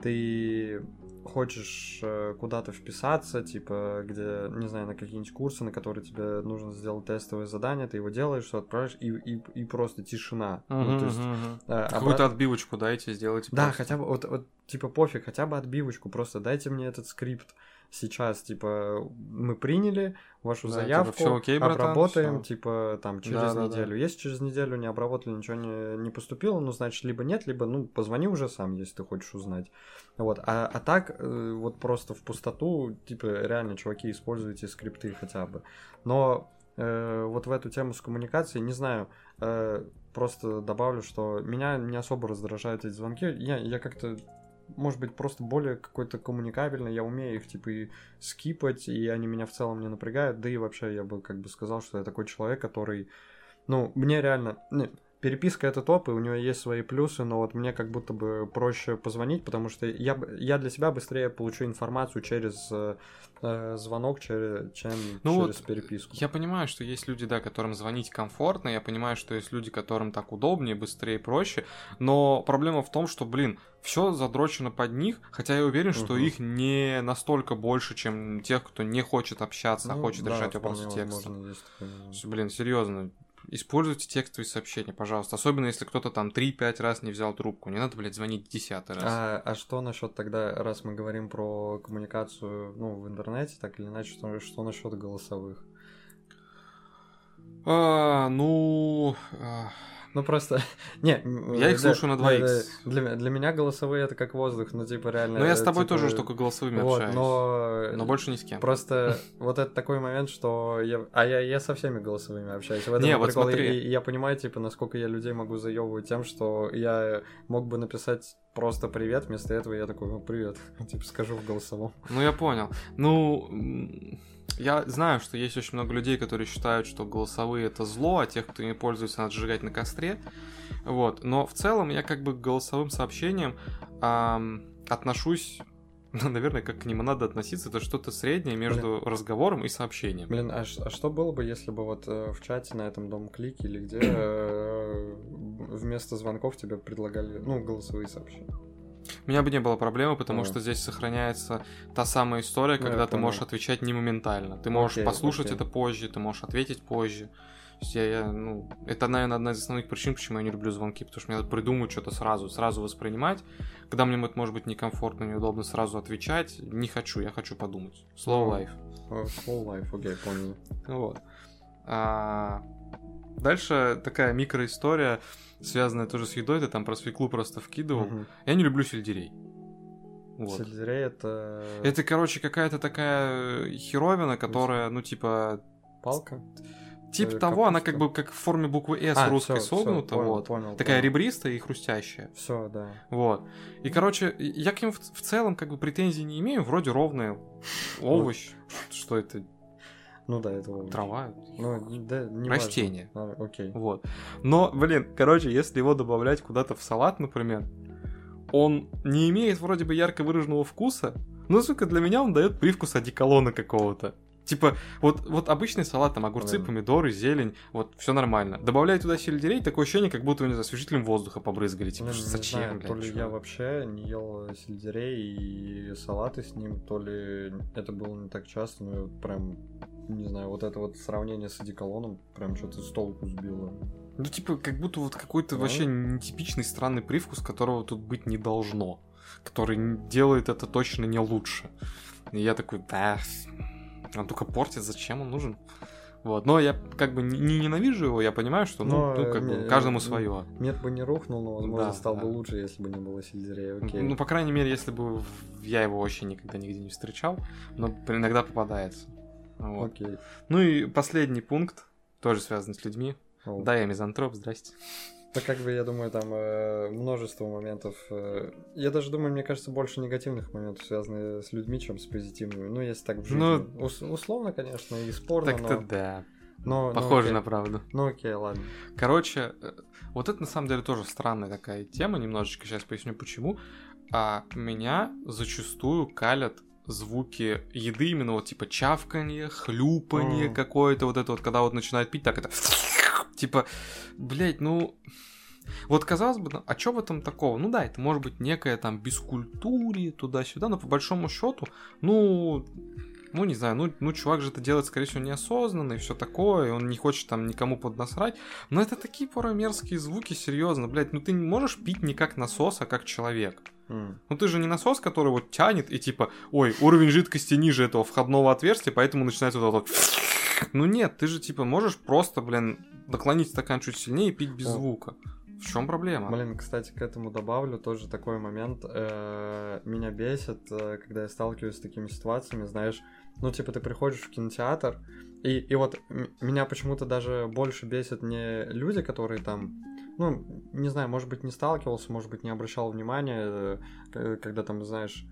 ты хочешь э, куда-то вписаться, типа, где, не знаю, на какие-нибудь курсы, на которые тебе нужно сделать тестовое задание, ты его делаешь, все отправляешь, и, и, и просто тишина. Ну, то есть, э, Какую-то обра- отбивочку дайте, сделайте. Да, просто. хотя бы, вот, вот, типа, пофиг, хотя бы отбивочку, просто дайте мне этот скрипт сейчас, типа, мы приняли вашу Да, типа, заявку, «Всё окей, братан, обработаем, всё». типа, там, через Да-да-да. неделю. Если через неделю не обработали, ничего не, не поступило, ну, значит, либо нет, либо, ну, позвони уже сам, если ты хочешь узнать. Вот, а, а так, э, вот просто в пустоту, типа, реально, чуваки, используйте скрипты хотя бы. Но э, вот в эту тему с коммуникацией, не знаю, э, просто добавлю, что меня не особо раздражают эти звонки. Я, я как-то, может быть, просто более какой-то коммуникабельный, я умею их, типа, и скипать, и они меня в целом не напрягают, да и вообще я бы как бы сказал, что я такой человек, который, ну, мне реально... Переписка это топ, и у него есть свои плюсы, но вот мне как будто бы проще позвонить, потому что я, я для себя быстрее получу информацию через э, э, звонок, через, чем Ну через вот переписку. Я понимаю, что есть люди, да, которым звонить комфортно, я понимаю, что есть люди, которым так удобнее, быстрее, проще, но проблема в том, что, блин, все задрочено под них, хотя я уверен, что Мгм. их не настолько больше, чем тех, кто не хочет общаться, а Ну, хочет да, решать вопросы текста. есть. Блин, серьезно, используйте текстовые сообщения, пожалуйста. Особенно, если кто-то там 3-5 раз не взял трубку. Не надо, блядь, звонить десятый раз. А, а что насчет тогда, раз мы говорим про коммуникацию, ну, в интернете, так или иначе, что, что насчет голосовых? А, ну... а, Ну просто, не, Я их слушаю на да, 2х. да, Для, для меня голосовые это как воздух, ну типа реально. Ну, я с тобой типа, тоже только голосовыми вот, общаюсь. но, Но больше ни с кем. Просто вот это такой момент, что я, а я, я со всеми голосовыми общаюсь. В этом Не, вот прикол. смотри. И, и я понимаю, типа, насколько я людей могу заебывать тем, что я мог бы написать просто привет, вместо этого я такой, ну, привет, типа, скажу в голосовом. Ну, я понял. Ну, я знаю, что есть очень много людей, которые считают, что голосовые это зло, а тех, кто ими пользуется, надо сжигать на костре. Вот. Но в целом я как бы к голосовым сообщениям ам, отношусь, ну, наверное, как к ним и надо относиться. Это что-то среднее между разговором и сообщением. Блин, а, а что было бы, если бы вот э, в чате на этом дом клике или где э, вместо звонков тебе предлагали, ну, голосовые сообщения? У меня бы не было проблемы, потому А. что здесь сохраняется та самая история, Ну, когда ты понял. можешь отвечать не моментально. Ты можешь Окей, послушать окей. это позже, ты можешь ответить позже. То есть я, я, ну, это, наверное, одна из основных причин, почему я не люблю звонки, потому что мне надо придумать что-то сразу, сразу воспринимать. Когда мне это может быть некомфортно, неудобно сразу отвечать, не хочу, я хочу подумать. Slow Ну, life. Full life, окей, понял. Вот. А, Дальше такая микроистория, связанная тоже с едой, ты там про свеклу просто вкидывал. Мгм. Я не люблю сельдерей. Вот. Сельдерей это... Это, короче, какая-то такая херовина, которая, ну, типа, палка? типа Э, того, она капуста? как бы как в форме буквы «С» А, русской всё, всё, согнута, понял, вот. Понял, Такая понял. ребристая и хрустящая. Все, да. Вот. И, короче, я к ним в, в целом как бы претензий не имею, вроде ровный овощ. Что это? Ну да, это овощ. Трава? Ну, да, не Растение. важно. А, окей. Вот. Но, блин, короче, если его добавлять куда-то в салат, например, он не имеет вроде бы ярко выраженного вкуса, но, сука, для меня он дает привкус одеколона какого-то. Типа, вот, вот обычный салат, там огурцы, Ладно. помидоры, зелень, вот все нормально. Добавляй туда сельдерей, такое ощущение, как будто, не знаю, освежителем воздуха побрызгали. Типа, Ну, зачем, знаю, блядь, то ли чё? я вообще не ел сельдерей и салаты с ним, то ли это было не так часто, но прям, не знаю, вот это вот сравнение с одеколоном прям что-то с толку сбило. Ну, типа, как будто вот какой-то Ну. вообще нетипичный странный привкус, которого тут быть не должно. который делает это точно не лучше. И я такой, да, он только портит, зачем он нужен? Вот. Но я как бы не ненавижу его, я понимаю, что ну, ну как бы каждому свое. Мир бы не рухнул, но, возможно, да, стал да. бы лучше, если бы не было сельдерея. Окей. Ну, по крайней мере, если бы я его вообще никогда нигде не встречал, но иногда попадается. Вот. Окей. Ну и последний пункт, тоже связан с людьми. О. Да, я мизантроп, здрасте. Да как бы, я думаю, там э, множество моментов. Э, я даже думаю, мне кажется, больше негативных моментов связаны с людьми, чем с позитивными. Ну, если так в жизни. Ну, Ус- условно, конечно, и спорно, Так-то но... да. Но, Похоже ну, на правду. Ну окей, ладно. Короче, э, вот это на самом деле тоже странная такая тема, немножечко сейчас поясню почему. А меня зачастую калят звуки еды, именно вот типа чавканье, хлюпанье mm. какое-то, вот это вот, когда вот начинает пить, так это Типа, блядь, ну... Вот казалось бы, а что в этом такого? Ну да, это может быть некая там бескультурие туда-сюда, но по большому счету, ну, ну, не знаю, ну, ну, чувак же это делает, скорее всего, неосознанно и все такое, и он не хочет там никому поднасрать. Но это такие порой мерзкие звуки, серьезно, блядь, ну ты не можешь пить не как насос, а как человек. Mm. Ну ты же не насос, который вот тянет и типа, ой, уровень жидкости ниже этого входного отверстия, поэтому начинается вот это вот ну нет, ты же типа можешь просто, блин, наклонить стакан чуть сильнее и пить без звука. В чем проблема? Блин, кстати, к этому добавлю тоже такой момент. Э, меня бесит, э, когда я сталкиваюсь с такими ситуациями, знаешь, ну, типа, ты приходишь в кинотеатр, и, и вот меня почему-то даже больше бесит не люди, которые там, ну, не знаю, может быть, не сталкивался, может быть, не обращал внимания, э, когда там, знаешь,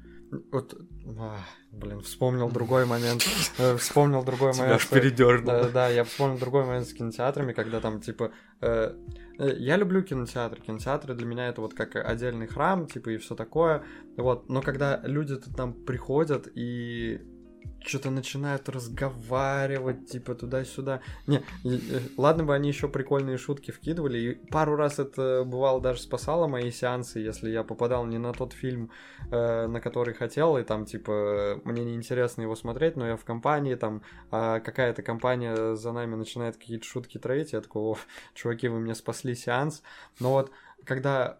вот, а, блин, вспомнил другой момент. Э, вспомнил другой момент. Тебя передернул. Да, да, я вспомнил другой момент с кинотеатрами, когда там, типа, э, я люблю кинотеатры. Кинотеатры для меня это вот как отдельный храм, типа, и все такое. Вот, но когда люди там приходят и что-то начинают разговаривать, типа туда-сюда. Не, ладно бы они еще прикольные шутки вкидывали, и пару раз это бывало даже спасало мои сеансы, если я попадал не на тот фильм, э, на который хотел, и там, типа, мне неинтересно его смотреть, но я в компании, там, а какая-то компания за нами начинает какие-то шутки троить, я такой, чуваки, вы мне спасли сеанс. Но вот, когда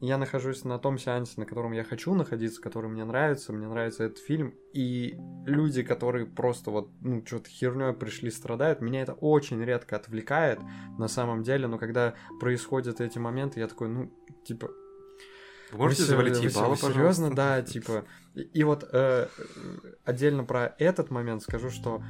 я нахожусь на том сеансе, на котором я хочу находиться, который мне нравится, мне нравится этот фильм, и люди, которые просто вот, ну, что-то херней пришли, страдают, меня это очень редко отвлекает на самом деле, но когда происходят эти моменты, я такой, ну, типа... Вы можете вы, завалить ебало, вы, Серьезно, да, типа... И, и вот э, отдельно про этот момент скажу, что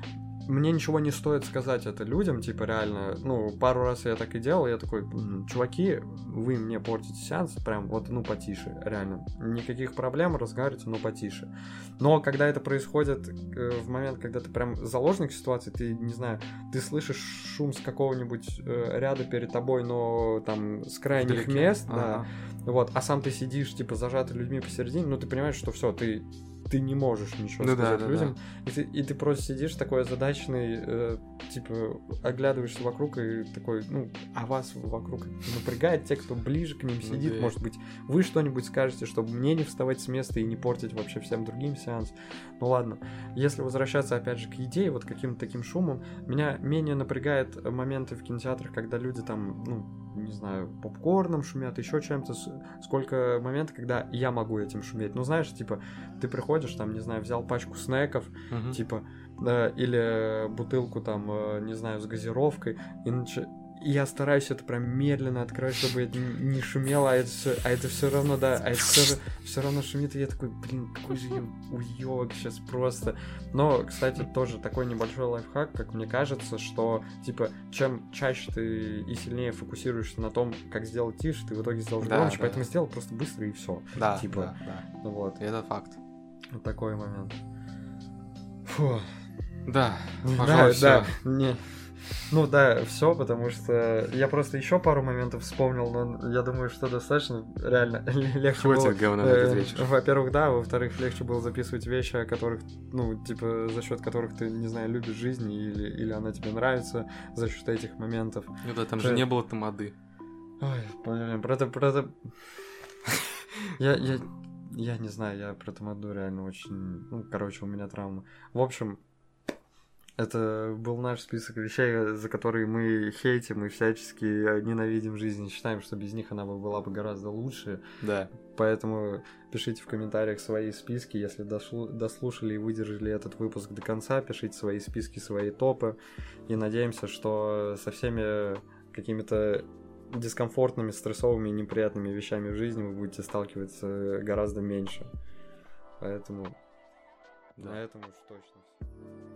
мне ничего не стоит сказать это людям, типа, реально, ну, пару раз я так и делал, я такой, чуваки, вы мне портите сеанс, прям вот, ну, потише, реально, никаких проблем, разговаривайте, но потише. Но когда это происходит э, в момент, когда ты прям заложник ситуации, ты, не знаю, ты слышишь шум с какого-нибудь э, ряда перед тобой, но там с крайних Вдалеке. мест, ага. да, вот, а сам ты сидишь, типа, зажатый людьми посередине, ну, ты понимаешь, что все, ты ты не можешь ничего ну, сказать да, людям. Да. И, ты, и ты просто сидишь такой озадаченный, э, типа, оглядываешься вокруг и такой, ну, а вас вокруг напрягает те, кто ближе к ним сидит. Ну, да. Может быть, вы что-нибудь скажете, чтобы мне не вставать с места и не портить вообще всем другим сеанс. Ну ладно. Если возвращаться опять же к идее, вот каким-то таким шумом, меня менее напрягает моменты в кинотеатрах, когда люди там, ну, не знаю, попкорном шумят, еще чем-то, сколько моментов, когда я могу этим шуметь. Ну, знаешь, типа, ты приходишь, там, не знаю, взял пачку снеков, uh-huh. типа, да, или бутылку, там, э, не знаю, с газировкой, и нач я стараюсь это прям медленно открывать, чтобы это не шумело, а это все, а это все равно, да, а это все, все равно шумит, и я такой, блин, какой же уёбок сейчас просто. Но, кстати, тоже такой небольшой лайфхак, как мне кажется, что, типа, чем чаще ты и сильнее фокусируешься на том, как сделать тише, ты в итоге сделаешь да, громче, да. поэтому сделал просто быстро и все. Да, типа, да, да. Вот. И это факт. Вот такой момент. Фу. Да, пожалуй, да, да, не, ну да, все, потому что я просто еще пару моментов вспомнил, но я думаю, что достаточно реально легче Хватит было... говна на этот э, вечер. Во-первых, да, во-вторых, легче было записывать вещи, о которых, ну, типа, за счет которых ты, не знаю, любишь жизнь или, или она тебе нравится за счет этих моментов. Ну да, там же не было тамады. Ой, блин, про это, про это... Я, я, я не знаю, я про тамаду реально очень... Ну, короче, у меня травма. В общем, Это был наш список вещей, за которые мы хейтим и всячески ненавидим жизнь, и считаем, что без них она бы была бы гораздо лучше. Да. Поэтому пишите в комментариях свои списки, если дослушали и выдержали этот выпуск до конца, пишите свои списки, свои топы. И надеемся, что со всеми какими-то дискомфортными, стрессовыми и неприятными вещами в жизни вы будете сталкиваться гораздо меньше. Поэтому Да. на этом уж точно все.